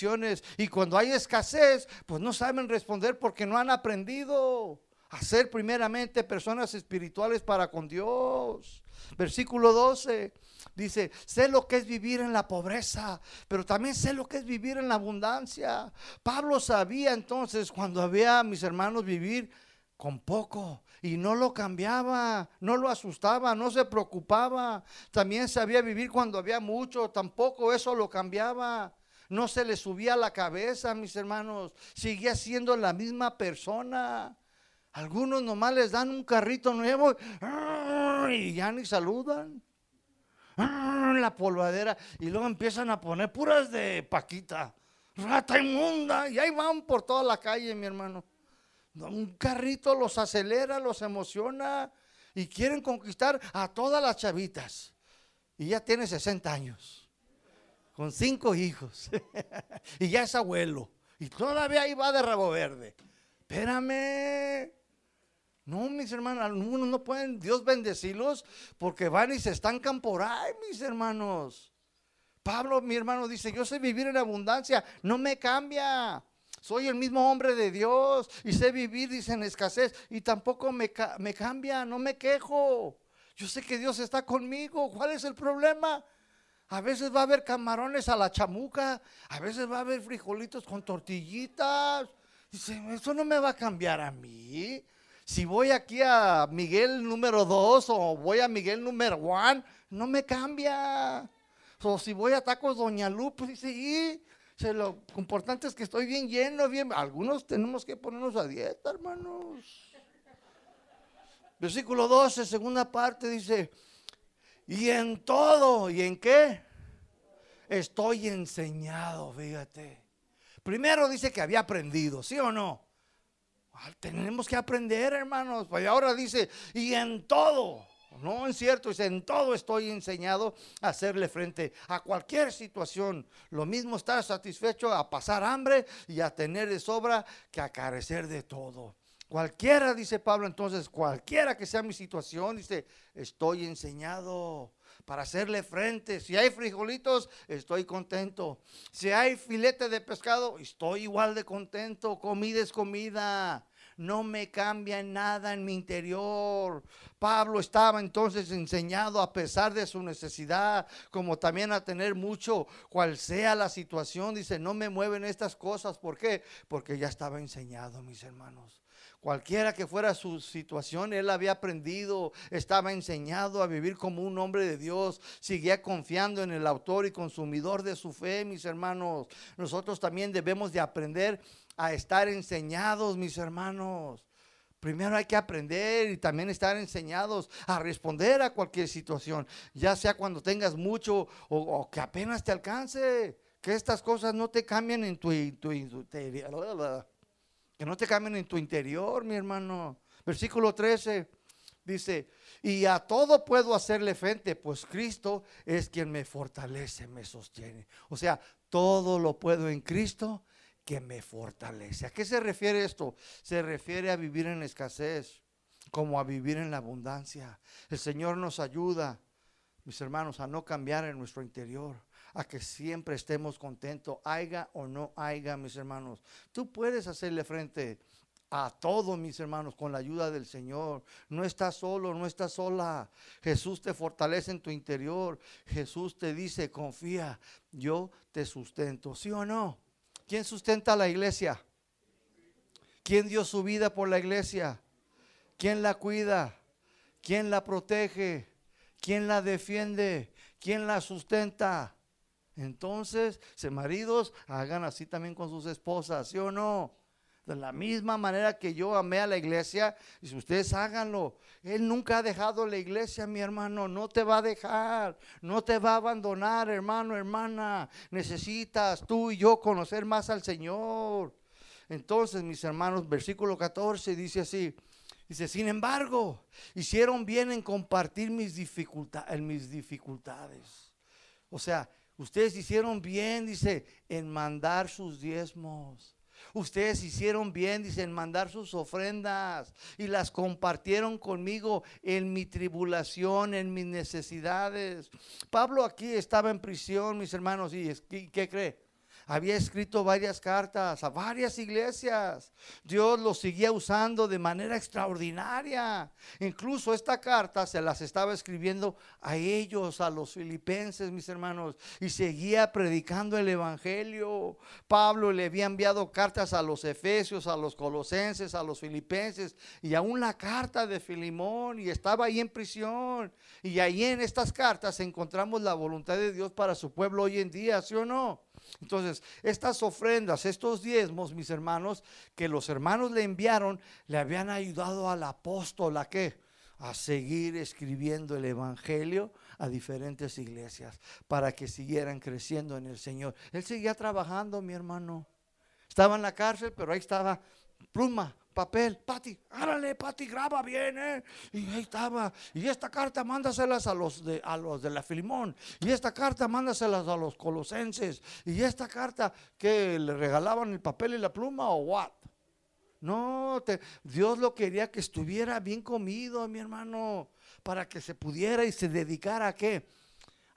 Y cuando hay escasez, pues no saben responder porque no han aprendido a ser primeramente personas espirituales para con Dios. Versículo 12 dice, sé lo que es vivir en la pobreza, pero también sé lo que es vivir en la abundancia. Pablo sabía entonces cuando había mis hermanos vivir con poco y no lo cambiaba, no lo asustaba, no se preocupaba. También sabía vivir cuando había mucho, tampoco eso lo cambiaba. No se le subía la cabeza, mis hermanos, seguía siendo la misma persona. Algunos nomás les dan un carrito nuevo y ya ni saludan. La polvadera. Y luego empiezan a poner puras de Paquita. Rata inmunda. Y ahí van por toda la calle, mi hermano. Un carrito los acelera, los emociona. Y quieren conquistar a todas las chavitas. Y ya tiene 60 años. Con cinco hijos. y ya es abuelo. Y todavía ahí va de rabo verde. Espérame. No, mis hermanos, algunos no pueden Dios bendecirlos porque van y se estancan por ahí, mis hermanos. Pablo, mi hermano, dice, yo sé vivir en abundancia, no me cambia. Soy el mismo hombre de Dios y sé vivir, dice, en escasez y tampoco me, me cambia, no me quejo. Yo sé que Dios está conmigo. ¿Cuál es el problema? A veces va a haber camarones a la chamuca, a veces va a haber frijolitos con tortillitas. Dice, eso no me va a cambiar a mí si voy aquí a Miguel número 2 o voy a Miguel número 1, no me cambia. O si voy a tacos Doña Lupe, dice, y lo importante es que estoy bien lleno, bien. Algunos tenemos que ponernos a dieta, hermanos. Versículo 12, segunda parte, dice, y en todo, ¿y en qué? Estoy enseñado, fíjate. Primero dice que había aprendido, ¿sí o no? Ah, tenemos que aprender, hermanos. Y ahora dice, y en todo. No es cierto, dice, en todo estoy enseñado a hacerle frente a cualquier situación. Lo mismo estar satisfecho a pasar hambre y a tener de sobra que a carecer de todo. Cualquiera, dice Pablo, entonces, cualquiera que sea mi situación, dice, estoy enseñado para hacerle frente. Si hay frijolitos, estoy contento. Si hay filete de pescado, estoy igual de contento. Comida es comida. No me cambia nada en mi interior. Pablo estaba entonces enseñado a pesar de su necesidad, como también a tener mucho, cual sea la situación. Dice, no me mueven estas cosas. ¿Por qué? Porque ya estaba enseñado, mis hermanos. Cualquiera que fuera su situación, él había aprendido, estaba enseñado a vivir como un hombre de Dios, seguía confiando en el autor y consumidor de su fe, mis hermanos. Nosotros también debemos de aprender a estar enseñados, mis hermanos. Primero hay que aprender y también estar enseñados a responder a cualquier situación, ya sea cuando tengas mucho o, que apenas te alcance, que estas cosas no te cambien en tu, tu, que no te cambien en tu interior, mi hermano. Versículo 13 dice, y a todo puedo hacerle frente, pues Cristo es quien me fortalece, me sostiene. O sea, todo lo puedo en Cristo que me fortalece. ¿A qué se refiere esto? Se refiere a vivir en escasez, como a vivir en la abundancia. El Señor nos ayuda, mis hermanos, a no cambiar en nuestro interior a que siempre estemos contentos, haya o no haya, mis hermanos. Tú puedes hacerle frente a todo, mis hermanos, con la ayuda del Señor. No estás solo, no estás sola. Jesús te fortalece en tu interior. Jesús te dice, confía, yo te sustento. ¿Sí o no? ¿Quién sustenta a la iglesia? ¿Quién dio su vida por la iglesia? ¿Quién la cuida? ¿Quién la protege? ¿Quién la defiende? ¿Quién la sustenta? Entonces, se maridos, hagan así también con sus esposas, ¿sí o no? De la misma manera que yo amé a la iglesia, y si ustedes háganlo. Él nunca ha dejado la iglesia, mi hermano, no te va a dejar, no te va a abandonar, hermano, hermana. Necesitas tú y yo conocer más al Señor. Entonces, mis hermanos, versículo 14 dice así, dice, sin embargo, hicieron bien en compartir mis, en mis dificultades. O sea, Ustedes hicieron bien, dice, en mandar sus diezmos. Ustedes hicieron bien, dice, en mandar sus ofrendas y las compartieron conmigo en mi tribulación, en mis necesidades. Pablo aquí estaba en prisión, mis hermanos, y ¿qué cree? Había escrito varias cartas a varias iglesias. Dios lo seguía usando de manera extraordinaria. Incluso esta carta se las estaba escribiendo a ellos, a los filipenses, mis hermanos, y seguía predicando el Evangelio. Pablo le había enviado cartas a los efesios, a los colosenses, a los filipenses, y aún la carta de Filimón, y estaba ahí en prisión. Y ahí en estas cartas encontramos la voluntad de Dios para su pueblo hoy en día, ¿sí o no? Entonces, estas ofrendas, estos diezmos, mis hermanos, que los hermanos le enviaron, le habían ayudado al apóstol a qué? A seguir escribiendo el Evangelio a diferentes iglesias para que siguieran creciendo en el Señor. Él seguía trabajando, mi hermano. Estaba en la cárcel, pero ahí estaba pluma, papel, Pati, árale, Pati, graba bien, ¿eh? Y ahí estaba. Y esta carta mándaselas a los de, a los de la Filimón. Y esta carta mándaselas a los colosenses. Y esta carta que le regalaban el papel y la pluma o what. No, Dios lo quería que estuviera bien comido, mi hermano, para que se pudiera y se dedicara a qué?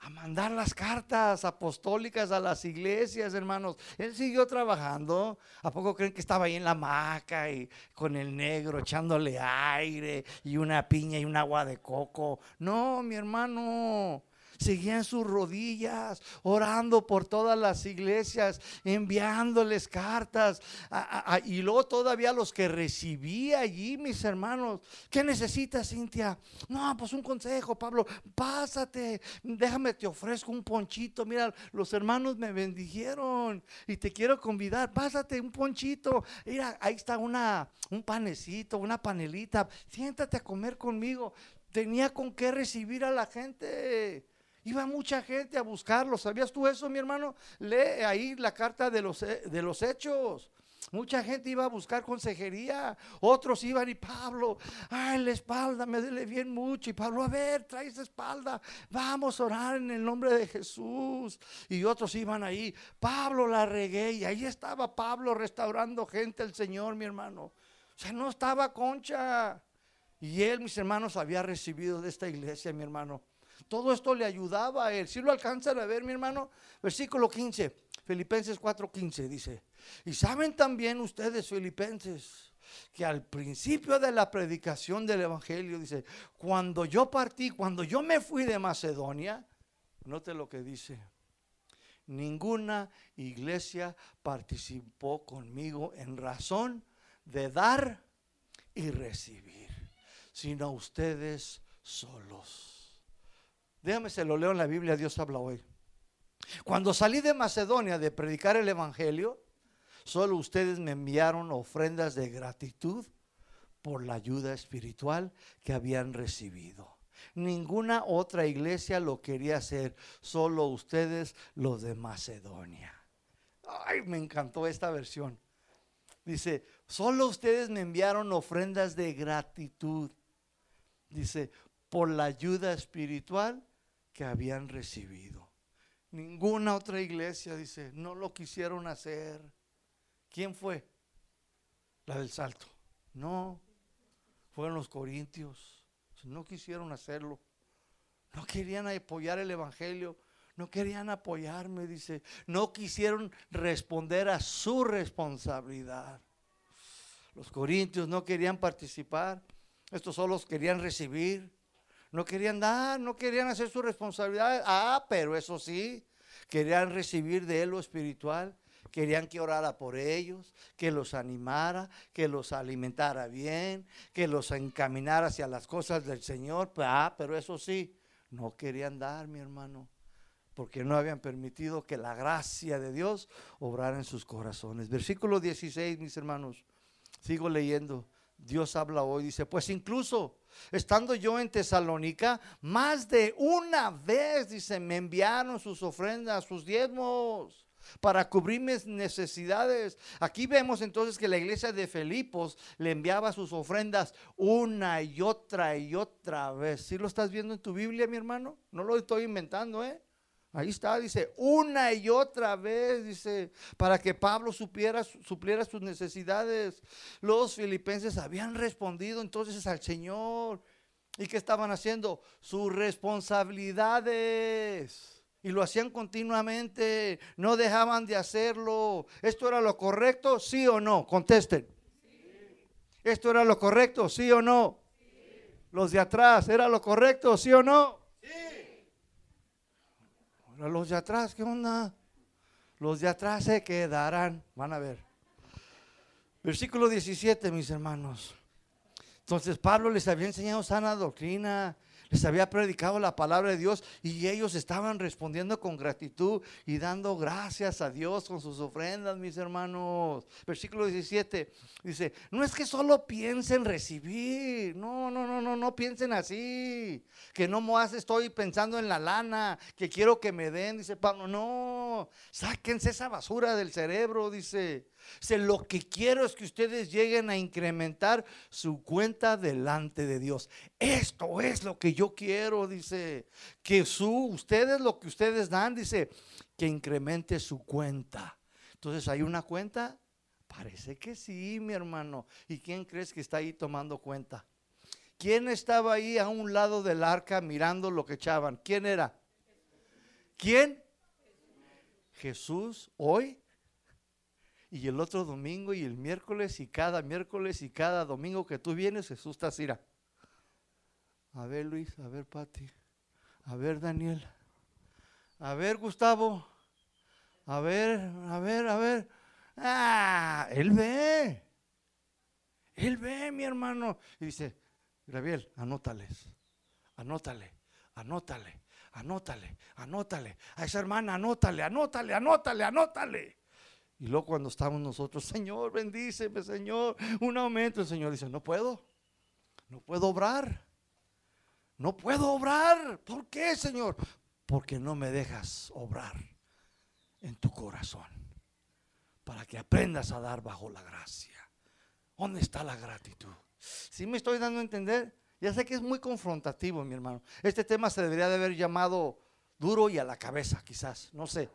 A mandar las cartas apostólicas a las iglesias, hermanos. Él siguió trabajando. ¿A poco creen que estaba ahí en la hamaca y con el negro echándole aire y una piña y un agua de coco? No, mi hermano. Seguía en sus rodillas, orando por todas las iglesias, enviándoles cartas. y luego todavía los que recibía allí, mis hermanos. ¿Qué necesitas, Cintia? No, pues un consejo, Pablo. Pásate, déjame, te ofrezco un ponchito. Mira, los hermanos me bendijeron y te quiero convidar. Pásate un ponchito. Mira, ahí está una, un panecito, una panelita. Siéntate a comer conmigo tenía con qué recibir a la gente. Iba mucha gente a buscarlo. ¿Sabías tú eso, mi hermano? Lee ahí la carta de los, de los hechos. Mucha gente iba a buscar consejería. Otros iban y Pablo, ay, la espalda me duele bien mucho. Y Pablo, a ver, trae esa espalda. Vamos a orar en el nombre de Jesús. Y otros iban ahí. Pablo la regué. Y ahí estaba Pablo restaurando gente el Señor, mi hermano. O sea, no estaba concha. Y él, mis hermanos, había recibido de esta iglesia, mi hermano. Todo esto le ayudaba a él. Si lo alcanzan a ver, mi hermano, versículo 15, Filipenses 4:15 dice, y saben también ustedes, filipenses, que al principio de la predicación del Evangelio, dice, cuando yo partí, cuando yo me fui de Macedonia, note lo que dice, ninguna iglesia participó conmigo en razón de dar y recibir, sino ustedes solos. Déjame se lo leo en la Biblia, Dios habla hoy. Cuando salí de Macedonia de predicar el Evangelio, solo ustedes me enviaron ofrendas de gratitud por la ayuda espiritual que habían recibido. Ninguna otra iglesia lo quería hacer, solo ustedes los de Macedonia. Ay, me encantó esta versión. Dice, solo ustedes me enviaron ofrendas de gratitud. Dice, por la ayuda espiritual que habían recibido. Ninguna otra iglesia, dice, no lo quisieron hacer. ¿Quién fue? La del salto. No, fueron los corintios. No quisieron hacerlo. No querían apoyar el Evangelio. No querían apoyarme, dice. No quisieron responder a su responsabilidad. Los corintios no querían participar. Estos solos querían recibir. No querían dar, no querían hacer su responsabilidad. Ah, pero eso sí, querían recibir de él lo espiritual. Querían que orara por ellos, que los animara, que los alimentara bien, que los encaminara hacia las cosas del Señor. Ah, pero eso sí, no querían dar, mi hermano, porque no habían permitido que la gracia de Dios obrara en sus corazones. Versículo 16, mis hermanos, sigo leyendo. Dios habla hoy, dice, pues incluso estando yo en Tesalónica, más de una vez, dice, me enviaron sus ofrendas, sus diezmos para cubrir mis necesidades. Aquí vemos entonces que la iglesia de Filipos le enviaba sus ofrendas una y otra y otra vez. ¿Sí lo estás viendo en tu Biblia, mi hermano? No lo estoy inventando, ¿eh? Ahí está, dice, una y otra vez, dice, para que Pablo supiera, supliera sus necesidades. Los filipenses habían respondido entonces al Señor. ¿Y qué estaban haciendo? Sus responsabilidades. Y lo hacían continuamente, no dejaban de hacerlo. ¿Esto era lo correcto? ¿Sí o no? Contesten. ¿Esto era lo correcto? ¿Sí o no? Los de atrás, ¿era lo correcto? ¿Sí o no? Los de atrás, ¿qué onda? Los de atrás se quedarán. Van a ver. Versículo 17, mis hermanos. Entonces Pablo les había enseñado sana doctrina, les había predicado la palabra de Dios y ellos estaban respondiendo con gratitud y dando gracias a Dios con sus ofrendas, mis hermanos. Versículo 17 dice, no es que solo piensen recibir, no, no, no, no, no piensen así, que no más estoy pensando en la lana, que quiero que me den, dice Pablo, no, sáquense esa basura del cerebro, dice lo que quiero es que ustedes lleguen a incrementar su cuenta delante de Dios. Esto es lo que yo quiero, dice. Que su, ustedes lo que ustedes dan, dice, que incremente su cuenta. Entonces, ¿hay una cuenta? Parece que sí, mi hermano. ¿Y quién crees que está ahí tomando cuenta? ¿Quién estaba ahí a un lado del arca mirando lo que echaban? ¿Quién era? ¿Quién? Jesús hoy y el otro domingo y el miércoles y cada miércoles y cada domingo que tú vienes, Jesús está así. A ver Luis, a ver Pati, a ver Daniel, A ver, Gustavo. A ver, a ver, a ver. Ah, él ve. Él ve, mi hermano. Y dice, Gabriel, anótales. Anótale, anótale, anótale, anótale. A esa hermana, anótale, anótale, anótale, anótale. Y luego cuando estamos nosotros, Señor, bendíceme, Señor, un aumento. El Señor dice, no puedo, no puedo obrar. No puedo obrar. ¿Por qué, Señor? Porque no me dejas obrar en tu corazón. Para que aprendas a dar bajo la gracia. ¿Dónde está la gratitud? Si me estoy dando a entender? Ya sé que es muy confrontativo, mi hermano. Este tema se debería de haber llamado duro y a la cabeza, quizás, no sé.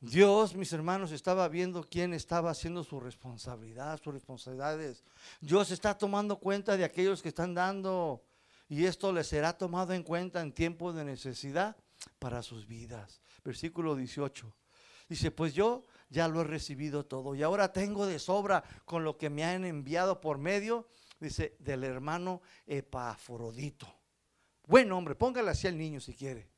Dios, mis hermanos, estaba viendo quién estaba haciendo su responsabilidad, sus responsabilidades. Dios está tomando cuenta de aquellos que están dando y esto les será tomado en cuenta en tiempo de necesidad para sus vidas. Versículo 18. Dice, pues yo ya lo he recibido todo y ahora tengo de sobra con lo que me han enviado por medio, dice, del hermano Epafrodito. Buen hombre, póngale así al niño si quiere.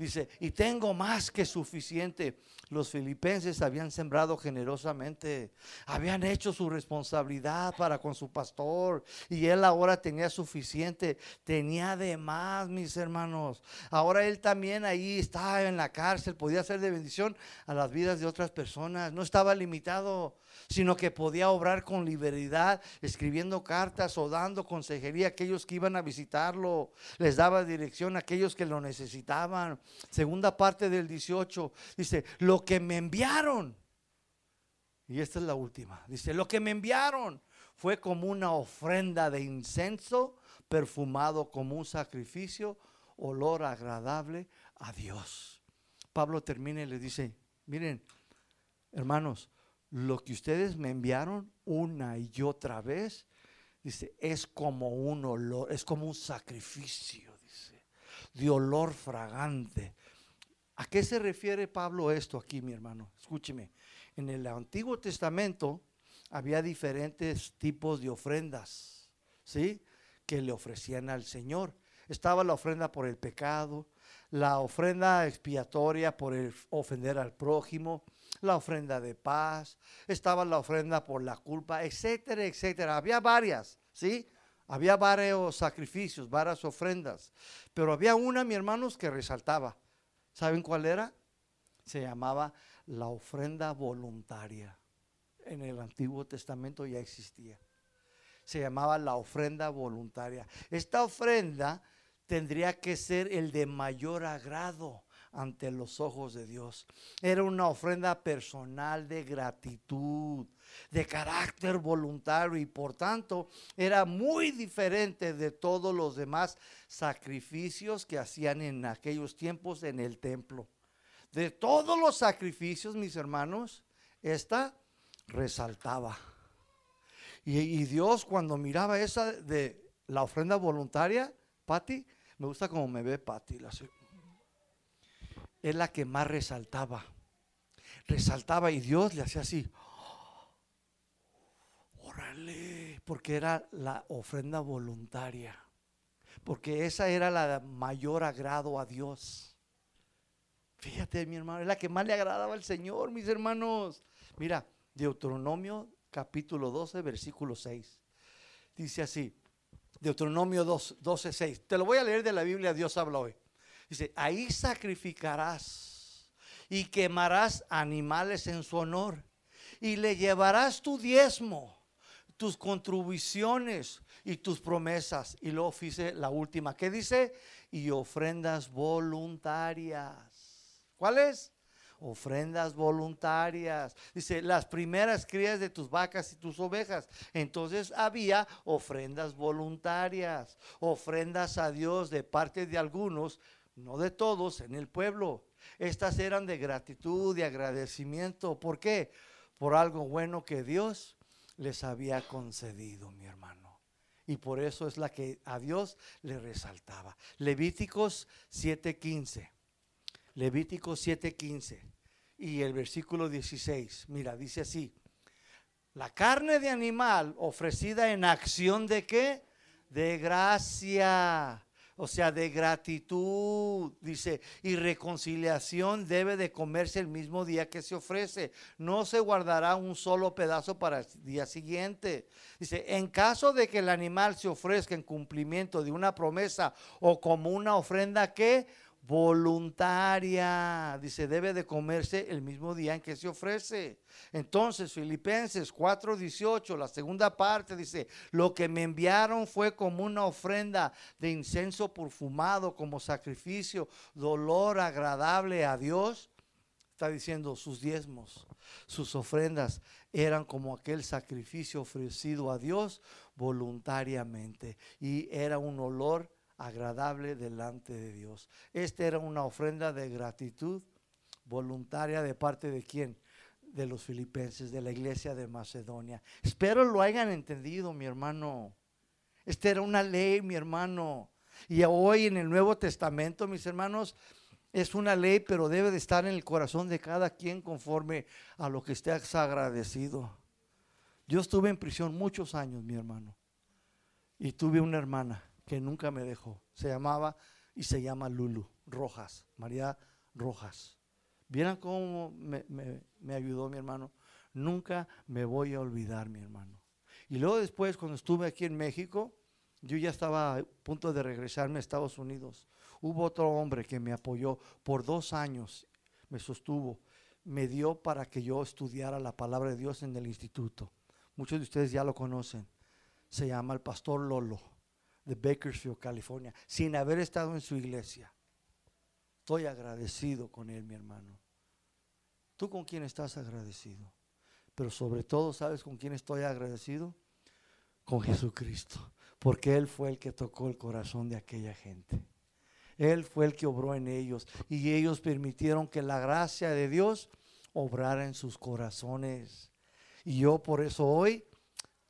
Dice, y tengo más que suficiente. Los filipenses habían sembrado generosamente, habían hecho su responsabilidad para con su pastor y él ahora tenía suficiente, tenía de más, mis hermanos. Ahora él también ahí estaba en la cárcel, podía ser de bendición a las vidas de otras personas, no estaba limitado sino que podía obrar con libertad, escribiendo cartas o dando consejería a aquellos que iban a visitarlo, les daba dirección a aquellos que lo necesitaban. Segunda parte del 18 dice, lo que me enviaron, y esta es la última, dice, lo que me enviaron fue como una ofrenda de incenso perfumado como un sacrificio, olor agradable a Dios. Pablo termina y le dice, miren, hermanos, lo que ustedes me enviaron una y otra vez, dice, es como un olor, es como un sacrificio, dice, de olor fragante. ¿A qué se refiere Pablo esto aquí, mi hermano? Escúcheme. En el Antiguo Testamento había diferentes tipos de ofrendas, ¿sí? Que le ofrecían al Señor. Estaba la ofrenda por el pecado, la ofrenda expiatoria por ofender al prójimo, la ofrenda de paz, estaba la ofrenda por la culpa, etcétera, etcétera. Había varias, ¿sí? Había varios sacrificios, varias ofrendas. Pero había una, mi hermanos, que resaltaba. ¿Saben cuál era? Se llamaba la ofrenda voluntaria. En el Antiguo Testamento ya existía. Se llamaba la ofrenda voluntaria. Esta ofrenda tendría que ser el de mayor agrado ante los ojos de Dios. Era una ofrenda personal de gratitud, de carácter voluntario y por tanto era muy diferente de todos los demás sacrificios que hacían en aquellos tiempos en el templo. De todos los sacrificios, mis hermanos, esta resaltaba. Y, Dios cuando miraba esa de la ofrenda voluntaria, Patti, me gusta como me ve Patti, la, es la que más resaltaba. Resaltaba y Dios le hacía así. Órale, porque era la ofrenda voluntaria. Porque esa era la mayor agrado a Dios. Fíjate, mi hermano, es la que más le agradaba al Señor, mis hermanos. Mira, Deuteronomio capítulo 12, versículo 6. Dice así, Deuteronomio 12, 6. Te lo voy a leer de la Biblia, Dios habla hoy. Dice, ahí sacrificarás y quemarás animales en su honor y le llevarás tu diezmo, tus contribuciones y tus promesas. Y luego dice la última, ¿qué dice? Y ofrendas voluntarias. ¿Cuáles? ofrendas voluntarias. Dice, las primeras crías de tus vacas y tus ovejas. Entonces había ofrendas voluntarias, ofrendas a Dios de parte de algunos no de todos en el pueblo. Estas eran de gratitud, de agradecimiento. ¿Por qué? Por algo bueno que Dios les había concedido, mi hermano. Y por eso es la que a Dios le resaltaba. Levíticos 7:15. Levíticos 7:15. Y el versículo 16. Mira, dice así. La carne de animal ofrecida en acción de qué? De gracia O sea, de gratitud, dice, y reconciliación debe de comerse el mismo día que se ofrece. No se guardará un solo pedazo para el día siguiente. Dice, en caso de que el animal se ofrezca en cumplimiento de una promesa o como una ofrenda que voluntaria. Dice, debe de comerse el mismo día en que se ofrece. Entonces, Filipenses 4:18, la segunda parte dice, lo que me enviaron fue como una ofrenda de incenso perfumado, como sacrificio, dolor agradable a Dios. Está diciendo sus diezmos, sus ofrendas eran como aquel sacrificio ofrecido a Dios voluntariamente y era un olor agradable delante de Dios. Esta era una ofrenda de gratitud voluntaria de parte de quién? De los filipenses, de la iglesia de Macedonia. Espero lo hayan entendido, mi hermano. Esta era una ley, mi hermano. Y hoy en el Nuevo Testamento, mis hermanos, es una ley, pero debe de estar en el corazón de cada quien conforme a lo que esté agradecido. Yo estuve en prisión muchos años, mi hermano. Y tuve una hermana que nunca me dejó. Se llamaba y se llama Lulu Rojas, María Rojas. ¿Vieron cómo me, ayudó mi hermano? Nunca me voy a olvidar, mi hermano. Y luego después, cuando estuve aquí en México, yo ya estaba a punto de regresarme a Estados Unidos. Hubo otro hombre que me apoyó por dos años, me sostuvo, me dio para que yo estudiara la palabra de Dios en el instituto. Muchos de ustedes ya lo conocen. Se llama el pastor Lolo de Bakersfield, California, sin haber estado en su iglesia. Estoy agradecido con él, mi hermano. ¿Tú con quién estás agradecido? Pero sobre todo, ¿sabes con quién estoy agradecido? Con Jesucristo, porque Él fue el que tocó el corazón de aquella gente. Él fue el que obró en ellos y ellos permitieron que la gracia de Dios obrara en sus corazones. Y yo por eso hoy,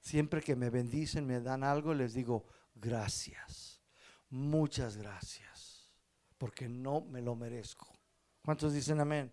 siempre que me bendicen, me dan algo, les digo, gracias. Muchas gracias. Porque no me lo merezco. ¿Cuántos dicen amén?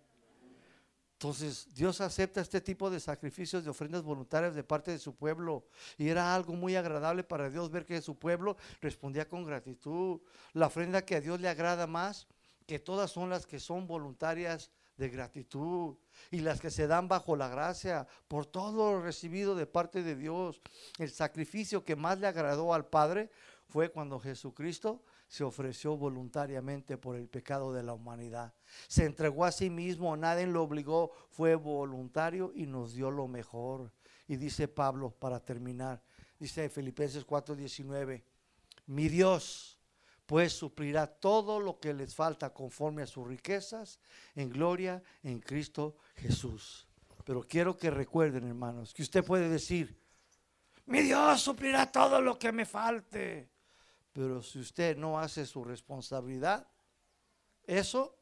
Entonces, Dios acepta este tipo de sacrificios, de ofrendas voluntarias de parte de su pueblo. Y era algo muy agradable para Dios ver que su pueblo respondía con gratitud. La ofrenda que a Dios le agrada más, que todas son las que son voluntarias de gratitud y las que se dan bajo la gracia por todo lo recibido de parte de Dios. El sacrificio que más le agradó al Padre fue cuando Jesucristo se ofreció voluntariamente por el pecado de la humanidad. Se entregó a sí mismo, nadie lo obligó, fue voluntario y nos dio lo mejor. Y dice Pablo, para terminar, dice Filipenses 4:19, mi Dios pues suplirá todo lo que les falta conforme a sus riquezas en gloria en Cristo Jesús. Pero quiero que recuerden, hermanos, que usted puede decir, mi Dios suplirá todo lo que me falte. Pero si usted no hace su responsabilidad, eso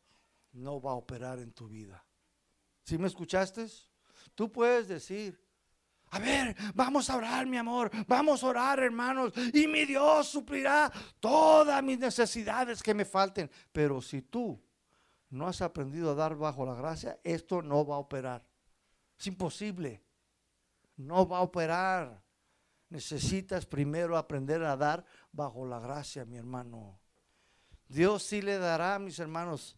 no va a operar en tu vida. ¿Sí me escuchaste? Tú puedes decir, a ver, vamos a orar, mi amor. Vamos a orar, hermanos. Y mi Dios suplirá todas mis necesidades que me falten. Pero si tú no has aprendido a dar bajo la gracia, esto no va a operar. Es imposible. No va a operar. Necesitas primero aprender a dar bajo la gracia, mi hermano. Dios sí le dará, mis hermanos,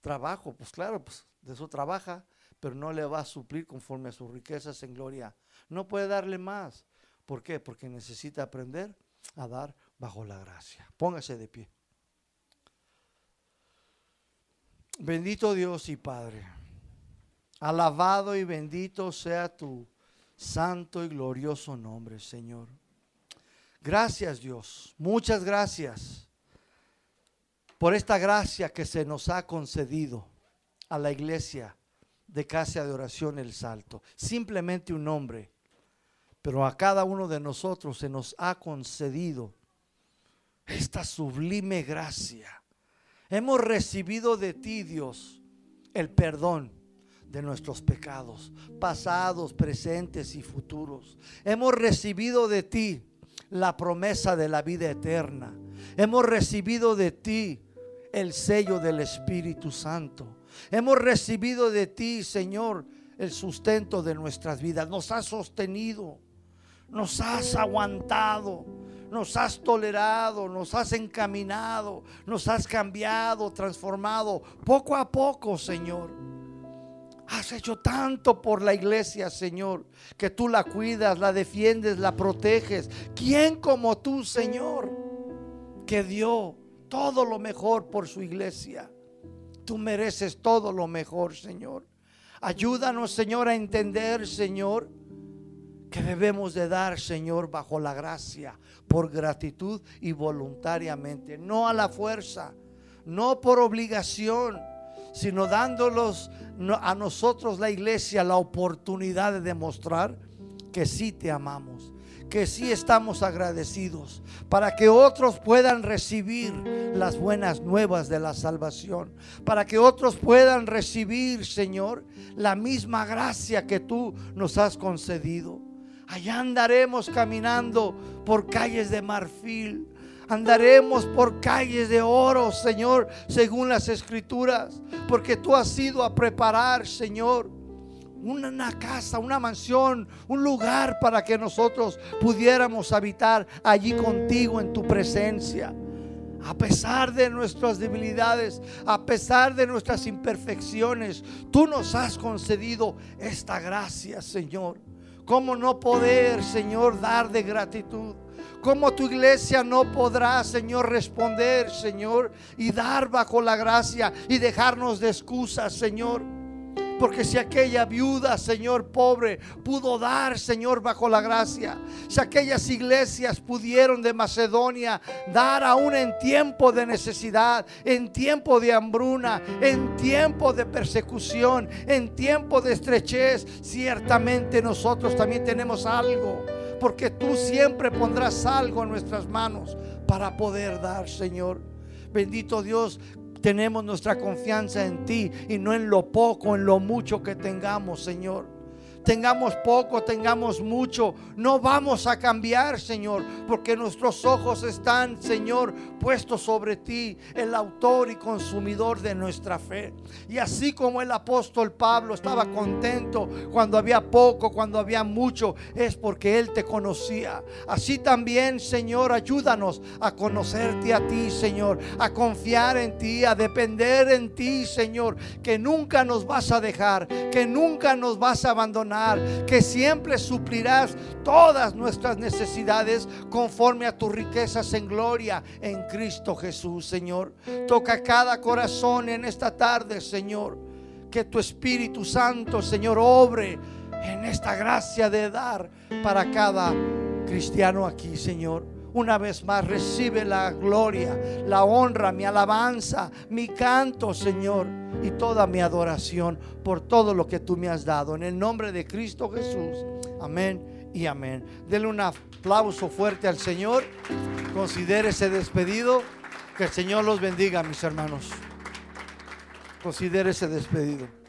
trabajo. Pues claro, pues de eso trabaja, pero no le va a suplir conforme a sus riquezas en gloria no puede darle más. ¿Por qué? Porque necesita aprender a dar bajo la gracia. Póngase de pie. Bendito Dios y Padre. Alabado y bendito sea tu santo y glorioso nombre, Señor. Gracias Dios, muchas gracias por esta gracia que se nos ha concedido a la iglesia de Casa de Oración El Salto. Simplemente un nombre pero a cada uno de nosotros se nos ha concedido esta sublime gracia. Hemos recibido de ti, Dios, el perdón de nuestros pecados, pasados, presentes y futuros. Hemos recibido de ti la promesa de la vida eterna. Hemos recibido de ti el sello del Espíritu Santo. Hemos recibido de ti, Señor, el sustento de nuestras vidas. Nos ha sostenido nos has aguantado, nos has tolerado, nos has encaminado, nos has cambiado, transformado poco a poco, Señor. Has hecho tanto por la iglesia, Señor, que tú la cuidas, la defiendes, la proteges. ¿Quién como tú, Señor, que dio todo lo mejor por su iglesia? Tú mereces todo lo mejor, Señor. Ayúdanos, Señor, a entender, Señor, que debemos de dar, Señor, bajo la gracia, por gratitud y voluntariamente, no a la fuerza, no por obligación sino dándolos a nosotros la iglesia la oportunidad de demostrar que sí te amamos, que sí estamos agradecidos, para que otros puedan recibir las buenas nuevas de la salvación, para que otros puedan recibir, Señor, la misma gracia que tú nos has concedido. Allá andaremos caminando por calles de marfil, Andaremos por calles de oro, Señor, según las escrituras, porque tú has ido a preparar, Señor, una casa, una mansión, un lugar para que nosotros pudiéramos habitar allí contigo en tu presencia. A pesar de nuestras debilidades, a pesar de nuestras imperfecciones, tú nos has concedido esta gracia, Señor. ¿Cómo no poder, Señor, dar de gratitud? ¿Cómo tu iglesia no podrá, Señor, responder, Señor, y dar bajo la gracia y dejarnos de excusas, Señor? Porque si aquella viuda, Señor, pobre, pudo dar, Señor, bajo la gracia, si aquellas iglesias pudieron de Macedonia dar aún en tiempo de necesidad, en tiempo de hambruna, en tiempo de persecución, en tiempo de estrechez, ciertamente nosotros también tenemos algo porque tú siempre pondrás algo en nuestras manos para poder dar, Señor. Bendito Dios, tenemos nuestra confianza en ti y no en lo poco, en lo mucho que tengamos, Señor tengamos poco, tengamos mucho, no vamos a cambiar, Señor, porque nuestros ojos están, Señor, puestos sobre ti, el autor y consumidor de nuestra fe. Y así como el apóstol Pablo estaba contento cuando había poco, cuando había mucho, es porque él te conocía. Así también, Señor, ayúdanos a conocerte a ti, Señor, a confiar en ti, a depender en ti, Señor, que nunca nos vas a dejar, que nunca nos vas a abandonar que siempre suplirás todas nuestras necesidades conforme a tus riquezas en gloria en Cristo Jesús, Señor. Toca cada corazón en esta tarde, Señor. Que tu Espíritu Santo, Señor, obre en esta gracia de dar para cada cristiano aquí, Señor. Una vez más recibe la gloria, la honra, mi alabanza, mi canto, Señor, y toda mi adoración por todo lo que tú me has dado. En el nombre de Cristo Jesús. Amén y amén. Denle un aplauso fuerte al Señor. Considérese despedido. Que el Señor los bendiga, mis hermanos. Considérese despedido.